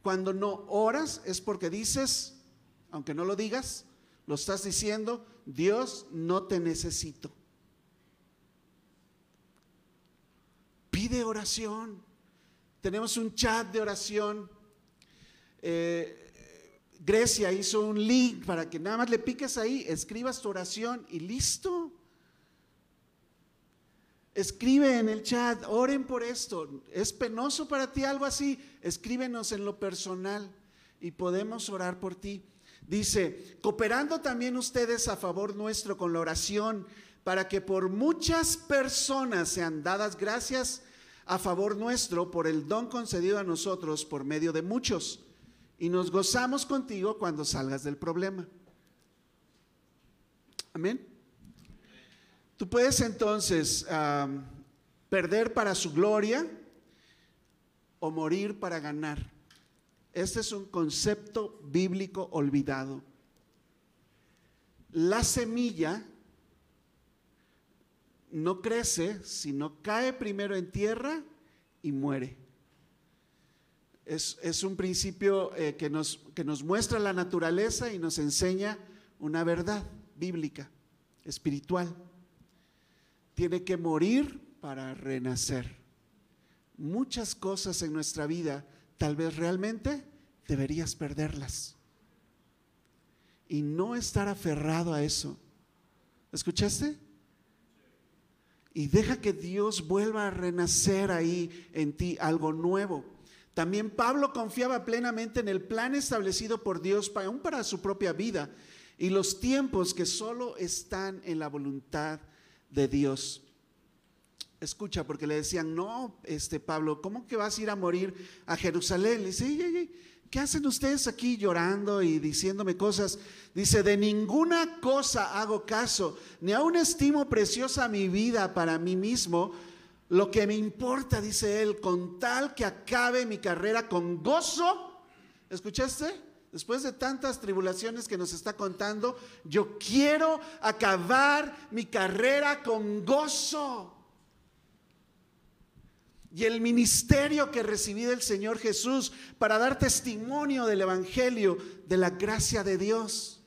cuando no oras es porque dices, aunque no lo digas, lo estás diciendo, Dios no te necesito. Pide oración. Tenemos un chat de oración. Eh, Grecia hizo un link para que nada más le piques ahí, escribas tu oración y listo. Escribe en el chat, oren por esto. ¿Es penoso para ti algo así? Escríbenos en lo personal y podemos orar por ti. Dice, cooperando también ustedes a favor nuestro con la oración para que por muchas personas sean dadas gracias a favor nuestro por el don concedido a nosotros por medio de muchos. Y nos gozamos contigo cuando salgas del problema. Amén. Tú puedes entonces perder para su gloria o morir para ganar. Este es un concepto bíblico olvidado. La semilla no crece, sino cae primero en tierra y muere. Es, un principio eh, que, nos, que nos muestra la naturaleza y nos enseña una verdad bíblica, espiritual. Tiene que morir para renacer. Muchas cosas en nuestra vida, tal vez realmente deberías perderlas. Y no estar aferrado a eso. ¿Escuchaste? y deja que Dios vuelva a renacer ahí en ti algo nuevo. También Pablo confiaba plenamente en el plan establecido por Dios aún para su propia vida y los tiempos que solo están en la voluntad de Dios. Escucha, porque le decían, no, este Pablo, ¿cómo que vas a ir a morir a Jerusalén? Le dice, ¿qué hacen ustedes aquí llorando y diciéndome cosas? Dice, de ninguna cosa hago caso, ni aún estimo preciosa mi vida para mí mismo. Lo que me importa, dice él, con tal que acabe mi carrera con gozo. ¿Escuchaste? Después de tantas tribulaciones que nos está contando, yo quiero acabar mi carrera con gozo y el ministerio que recibí del Señor Jesús para dar testimonio del Evangelio, de la gracia de Dios.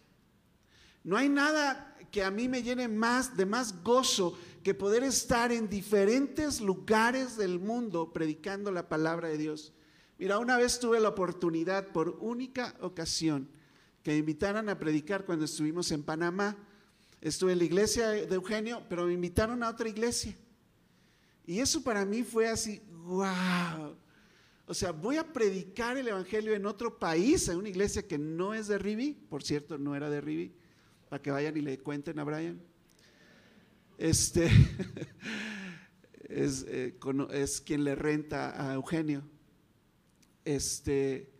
No hay nada que a mí me llene más de más gozo que poder estar en diferentes lugares del mundo predicando la palabra de Dios. Mira, una vez tuve la oportunidad por única ocasión que me invitaran a predicar cuando estuvimos en Panamá. Estuve en la iglesia de Eugenio, pero me invitaron a otra iglesia. Y eso para mí fue así, wow. O sea, voy a predicar el Evangelio en otro país, en una iglesia que no es de Rivi, por cierto, no era de Rivi, para que vayan y le cuenten a Brian. Este [LAUGHS] es, eh, es quien le renta a Eugenio. Este,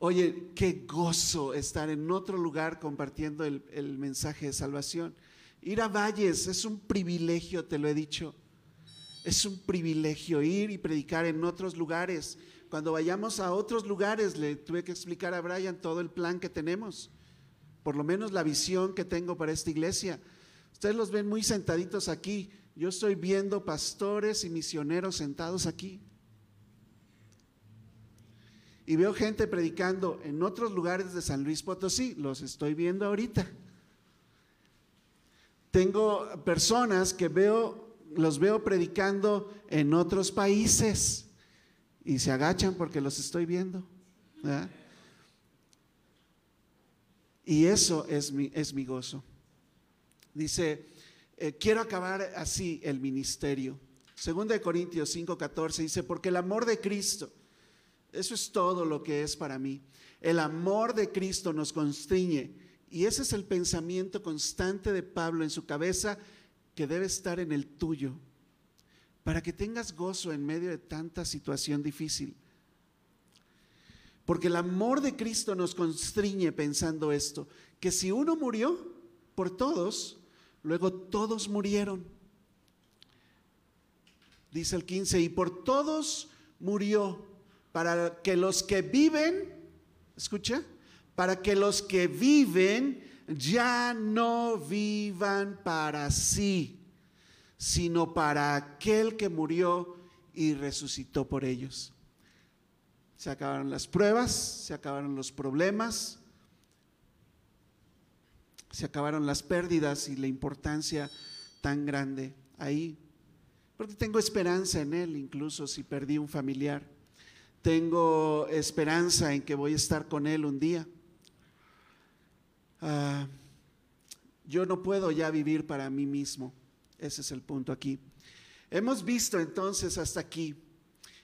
oye, qué gozo estar en otro lugar compartiendo el, el mensaje de salvación. Ir a Valles es un privilegio, te lo he dicho. Es un privilegio ir y predicar en otros lugares. Cuando vayamos a otros lugares, le tuve que explicar a Brian todo el plan que tenemos, por lo menos la visión que tengo para esta iglesia. Ustedes los ven muy sentaditos aquí. Yo estoy viendo pastores y misioneros sentados aquí. Y veo gente predicando en otros lugares de San Luis Potosí. Los estoy viendo ahorita. Tengo personas que veo los veo predicando en otros países y se agachan porque los estoy viendo. Y eso es mi, es mi gozo. Dice, eh, quiero acabar así el ministerio. Segunda de Corintios 5:14 dice, porque el amor de Cristo, eso es todo lo que es para mí. El amor de Cristo nos constriñe. Y ese es el pensamiento constante de Pablo en su cabeza que debe estar en el tuyo para que tengas gozo en medio de tanta situación difícil. Porque el amor de Cristo nos constriñe pensando esto, que si uno murió por todos, luego todos murieron. Dice el 15, y por todos murió, para que los que viven, escucha, para que los que viven ya no vivan para sí, sino para aquel que murió y resucitó por ellos. Se acabaron las pruebas, se acabaron los problemas, se acabaron las pérdidas y la importancia tan grande ahí. Porque tengo esperanza en Él, incluso si perdí un familiar. Tengo esperanza en que voy a estar con Él un día. Ah, yo no puedo ya vivir para mí mismo. Ese es el punto aquí. Hemos visto entonces hasta aquí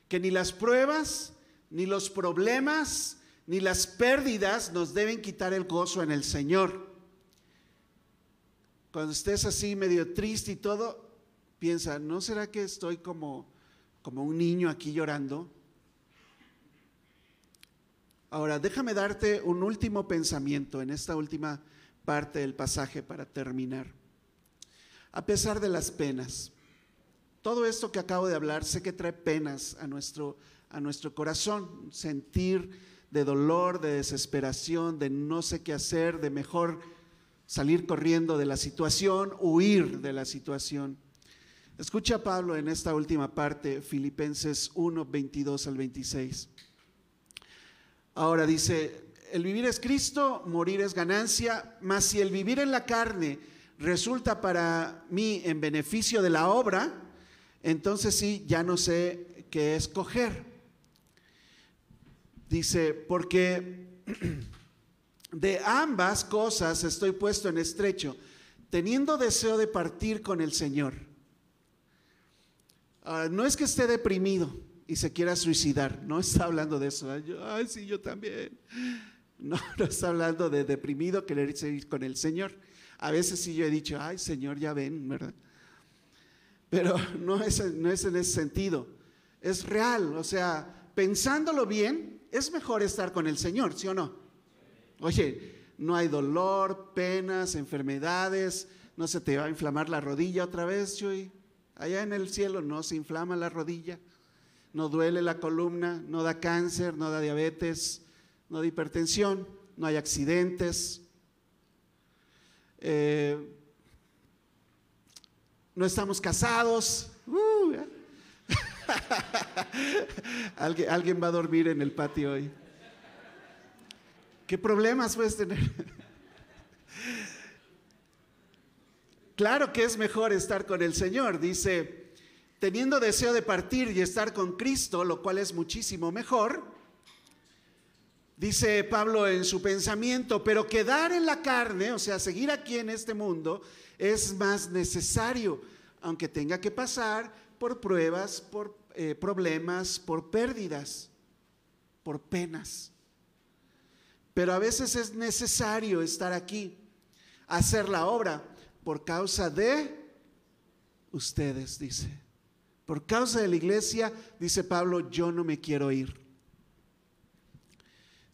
que ni las pruebas, ni los problemas, ni las pérdidas nos deben quitar el gozo en el Señor. Cuando estés así medio triste y todo, piensa, ¿no será que estoy como, como un niño aquí llorando? Ahora, déjame darte un último pensamiento en esta última parte del pasaje para terminar. A pesar de las penas, todo esto que acabo de hablar sé que trae penas a nuestro, a nuestro corazón, sentir de dolor, de desesperación, de no sé qué hacer, de mejor salir corriendo de la situación, huir de la situación. Escucha a Pablo en esta última parte, Filipenses 1, 22 al 26. Ahora dice, el vivir es Cristo, morir es ganancia, mas si el vivir en la carne resulta para mí en beneficio de la obra, entonces sí, ya no sé qué escoger. Dice, porque [CLEARS THROAT] de ambas cosas estoy puesto en estrecho, teniendo deseo de partir con el Señor. no es que esté deprimido y se quiera suicidar, no está hablando de eso. Ay, sí, yo también. No, [LAUGHS] no está hablando de deprimido querer seguir con el Señor. A veces sí yo he dicho, ay Señor, ya ven, ¿verdad? Pero [LAUGHS] no es, no es en ese sentido. Es real, o sea, pensándolo bien, es mejor estar con el Señor, ¿sí o no? Oye, no hay dolor, penas, enfermedades, no se te va a inflamar la rodilla otra vez, Chuy. Allá en el cielo no se inflama la rodilla, no duele la columna, no da cáncer, no da diabetes, no da hipertensión, no hay accidentes. Eh, no estamos casados. Uh, [LAUGHS] ¿Alguien, alguien va a dormir en el patio hoy. ¿Qué problemas puedes tener? claro que es mejor estar con el Señor, dice, teniendo deseo de partir y estar con Cristo, lo cual es muchísimo mejor, dice Pablo en su pensamiento, pero quedar en la carne, o sea, seguir aquí en este mundo, es más necesario, aunque tenga que pasar por pruebas, por eh, problemas, por pérdidas, por penas. Pero a veces es necesario estar aquí, hacer la obra por causa de ustedes, dice. Por causa de la iglesia, dice Pablo, yo no me quiero ir.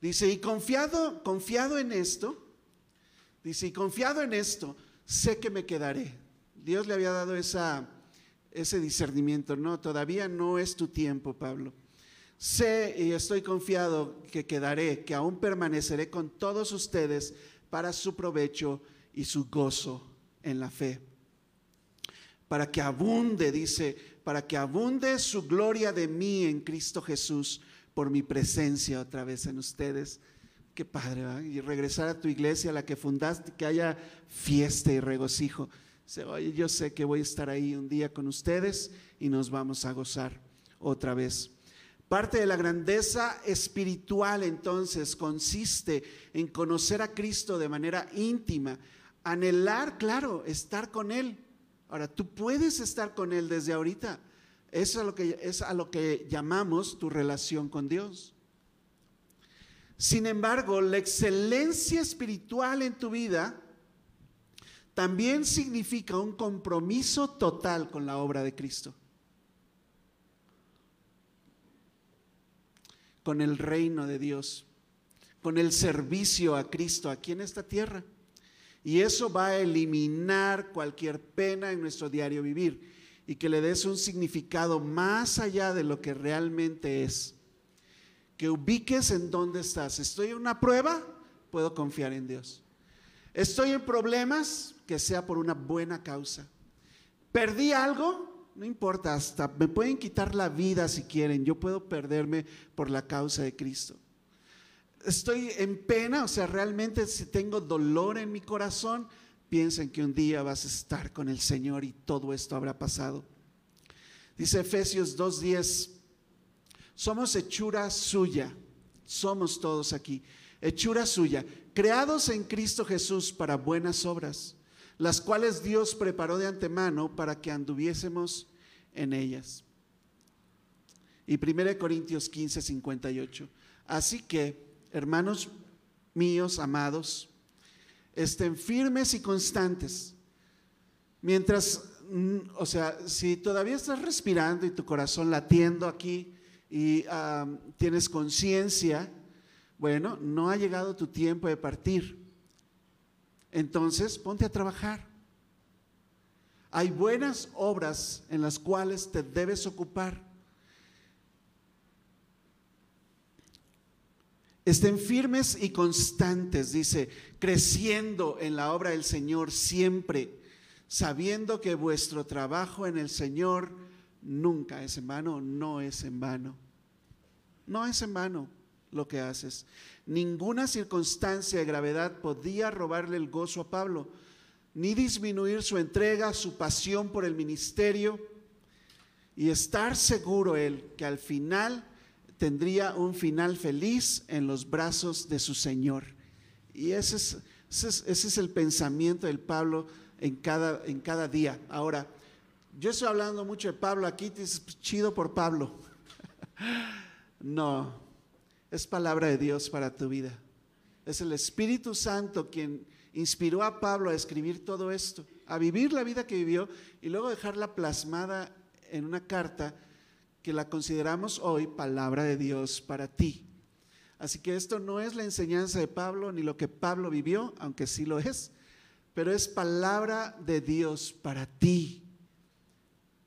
Dice, y confiado, confiado en esto, dice, y confiado en esto, sé que me quedaré. Dios le había dado ese discernimiento. No, todavía no es tu tiempo, Pablo. Sé y estoy confiado que quedaré, que aún permaneceré con todos ustedes para su provecho y su gozo en la fe. Para que abunde, dice, para que abunde su gloria de mí en Cristo Jesús por mi presencia otra vez en ustedes. Qué padre, ¿verdad? Y regresar a tu iglesia, la que fundaste, que haya fiesta y regocijo. Oye, yo sé que voy a estar ahí un día con ustedes y nos vamos a gozar otra vez. Parte de la grandeza espiritual entonces consiste en conocer a Cristo de manera íntima, anhelar, claro, estar con Él. Ahora, tú puedes estar con Él desde ahorita. Eso es, lo que, es a lo que llamamos tu relación con Dios. Sin embargo, la excelencia espiritual en tu vida también significa un compromiso total con la obra de Cristo. Con el reino de Dios, con el servicio a Cristo aquí en esta tierra. Y eso va a eliminar cualquier pena en nuestro diario vivir y que le des un significado más allá de lo que realmente es. Que ubiques en dónde estás. Estoy en una prueba, puedo confiar en Dios. Estoy en problemas, que sea por una buena causa. Perdí algo, no importa, hasta me pueden quitar la vida si quieren, yo puedo perderme por la causa de Cristo. Estoy en pena, o sea, realmente si tengo dolor en mi corazón, piensen que un día vas a estar con el Señor y todo esto habrá pasado. Dice Efesios 2.10, somos hechura suya, somos todos aquí, hechura suya, creados en Cristo Jesús para buenas obras las cuales Dios preparó de antemano para que anduviésemos en ellas. Y 1 Corintios 15, 58. Así que, hermanos míos, amados, estén firmes y constantes, Mientras, mm, o sea, si todavía estás respirando y tu corazón latiendo aquí y tienes conciencia, bueno, no ha llegado tu tiempo de partir. Entonces, ponte a trabajar. Hay buenas obras en las cuales te debes ocupar. Estén firmes y constantes, dice, creciendo en la obra del Señor siempre, sabiendo que vuestro trabajo en el Señor nunca es en vano, no es en vano. No es en vano lo que haces. Ninguna circunstancia de gravedad podía robarle el gozo a Pablo, ni disminuir su entrega, su pasión por el ministerio, y estar seguro él que al final tendría un final feliz en los brazos de su Señor. Y ese es, ese es, el pensamiento del Pablo en cada, en cada día. Ahora, yo estoy hablando mucho de Pablo aquí, es chido por Pablo. [LAUGHS] no, es palabra de Dios para tu vida. Es el Espíritu Santo quien inspiró a Pablo a escribir todo esto, a vivir la vida que vivió y luego dejarla plasmada en una carta que la consideramos hoy palabra de Dios para ti. Así que esto no es la enseñanza de Pablo ni lo que Pablo vivió, aunque sí lo es, pero es palabra de Dios para ti,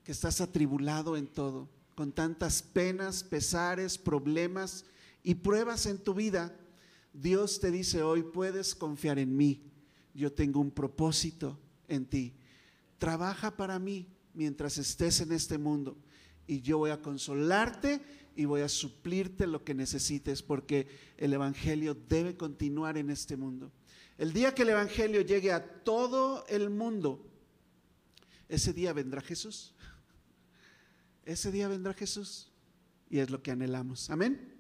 que estás atribulado en todo, con tantas penas, pesares, problemas y pruebas en tu vida. Dios te dice hoy, puedes confiar en mí, yo tengo un propósito en ti. Trabaja para mí mientras estés en este mundo y yo voy a consolarte y voy a suplirte lo que necesites porque el Evangelio debe continuar en este mundo. El día que el Evangelio llegue a todo el mundo, ese día vendrá Jesús. Ese día vendrá Jesús y es lo que anhelamos. Amén.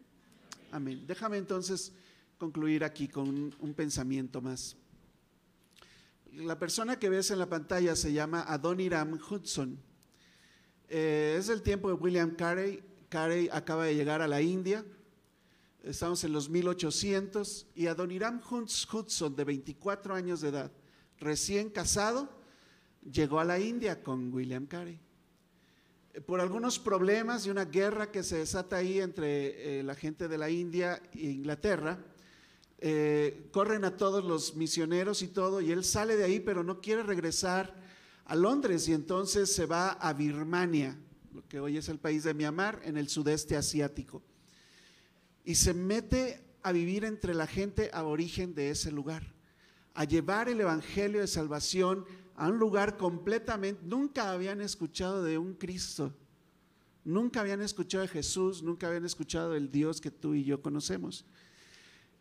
Amén. Déjame entonces concluir aquí con un, pensamiento más. La persona que ves en la pantalla se llama Adoniram Hudson. Eh, es el tiempo de William Carey. Carey acaba de llegar a la India. Estamos en los 1800 y Adoniram Hudson, de 24 años de edad, recién casado, llegó a la India con William Carey. Eh, por algunos problemas y una guerra que se desata ahí entre eh, la gente de la India e Inglaterra, corren a todos los misioneros y todo, y él sale de ahí, pero no quiere regresar a Londres y entonces se va a Birmania, lo que hoy es el país de Myanmar, en el sudeste asiático. Y se mete a vivir entre la gente aborigen de ese lugar, a llevar el Evangelio de Salvación a un lugar completamente, nunca habían escuchado de un Cristo, nunca habían escuchado de Jesús, nunca habían escuchado del Dios que tú y yo conocemos.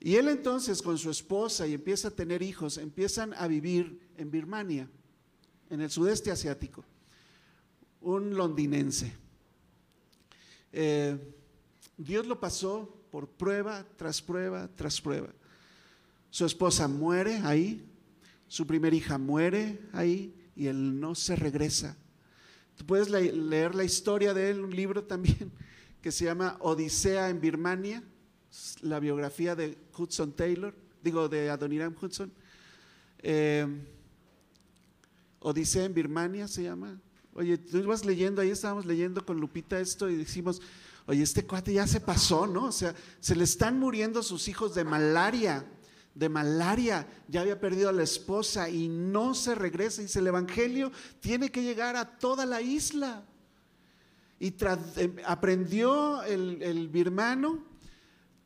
Y él entonces con su esposa y empieza a tener hijos, empiezan a vivir en Birmania en el sudeste asiático, un londinense. Eh, Dios lo pasó por prueba tras prueba tras prueba. Su esposa muere ahí, su primera hija muere ahí y él no se regresa. Tú puedes leer la historia de él, un libro también [LAUGHS] que se llama Odisea en Birmania, la biografía de Hudson Taylor, digo de Adoniram Hudson. Eh, Odisea en Birmania se llama. Oye, tú ibas leyendo, ahí estábamos leyendo con Lupita esto y decimos, oye, este cuate ya se pasó, ¿no? O sea, se le están muriendo sus hijos de malaria, de malaria, ya había perdido a la esposa y no se regresa. Dice, el Evangelio tiene que llegar a toda la isla. Y em, aprendió el, birmano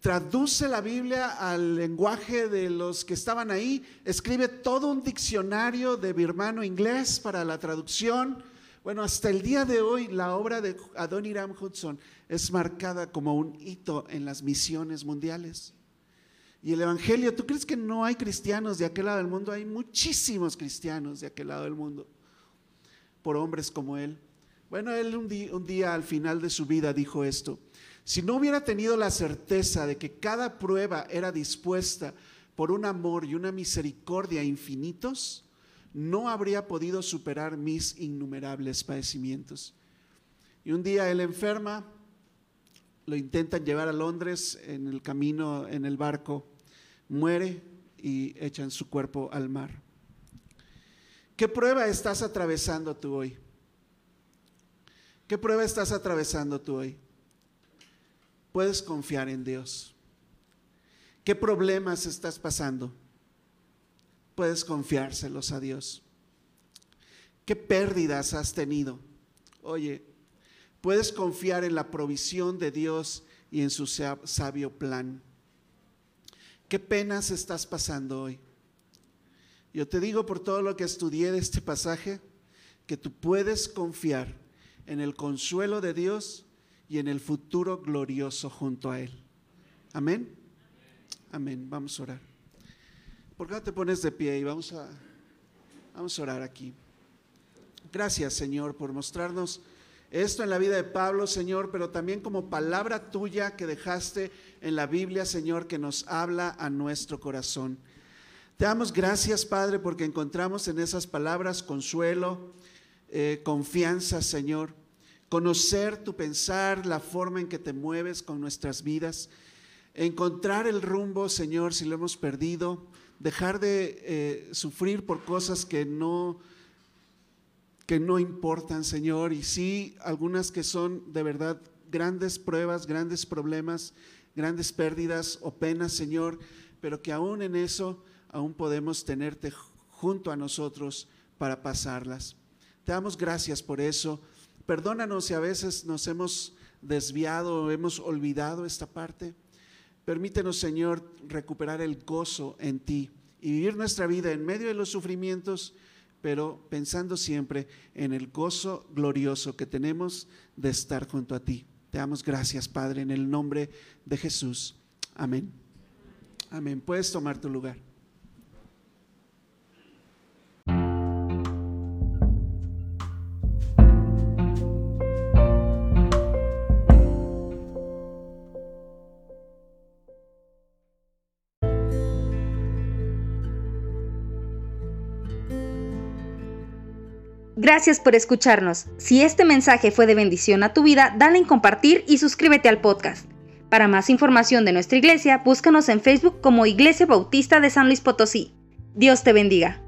traduce la Biblia al lenguaje de los que estaban ahí, escribe todo un diccionario de birmano inglés para la traducción. Bueno, hasta el día de hoy la obra de Adoniram Hudson es marcada como un hito en las misiones mundiales. Y el Evangelio, ¿tú crees que no hay cristianos de aquel lado del mundo? Hay muchísimos cristianos de aquel lado del mundo, por hombres como él. Bueno, él un día, un día al final de su vida dijo esto. Si no hubiera tenido la certeza de que cada prueba era dispuesta por un amor y una misericordia infinitos, no habría podido superar mis innumerables padecimientos. Y un día él enferma, lo intentan llevar a Londres en el camino, en el barco, muere y echan su cuerpo al mar. ¿Qué prueba estás atravesando tú hoy? ¿Qué prueba estás atravesando tú hoy? Puedes confiar en Dios. ¿Qué problemas estás pasando? Puedes confiárselos a Dios. ¿Qué pérdidas has tenido? Oye, puedes confiar en la provisión de Dios y en su sabio plan. ¿Qué penas estás pasando hoy? Yo te digo por todo lo que estudié de este pasaje, que tú puedes confiar en el consuelo de Dios y en el futuro glorioso junto a Él. Amén. Amén. Vamos a orar. ¿Por qué no te pones de pie y vamos a, vamos a orar aquí? Gracias, Señor, por mostrarnos esto en la vida de Pablo, Señor, pero también como palabra tuya que dejaste en la Biblia, Señor, que nos habla a nuestro corazón. Te damos gracias, Padre, porque encontramos en esas palabras consuelo, eh, confianza, Señor, conocer tu pensar, la forma en que te mueves con nuestras vidas, encontrar el rumbo, Señor, si lo hemos perdido, dejar de eh, sufrir por cosas que no que no importan, Señor, y sí algunas que son de verdad grandes pruebas, grandes problemas, grandes pérdidas o penas, Señor, pero que aún en eso aún podemos tenerte junto a nosotros para pasarlas. Te damos gracias por eso. Perdónanos si a veces nos hemos desviado o hemos olvidado esta parte. Permítenos, Señor, recuperar el gozo en ti y vivir nuestra vida en medio de los sufrimientos, pero pensando siempre en el gozo glorioso que tenemos de estar junto a ti. Te damos gracias, Padre, en el nombre de Jesús. Amén. Amén. Puedes tomar tu lugar. Gracias por escucharnos. Si este mensaje fue de bendición a tu vida, dale en compartir y suscríbete al podcast. Para más información de nuestra iglesia, búscanos en Facebook como Iglesia Bautista de San Luis Potosí. Dios te bendiga.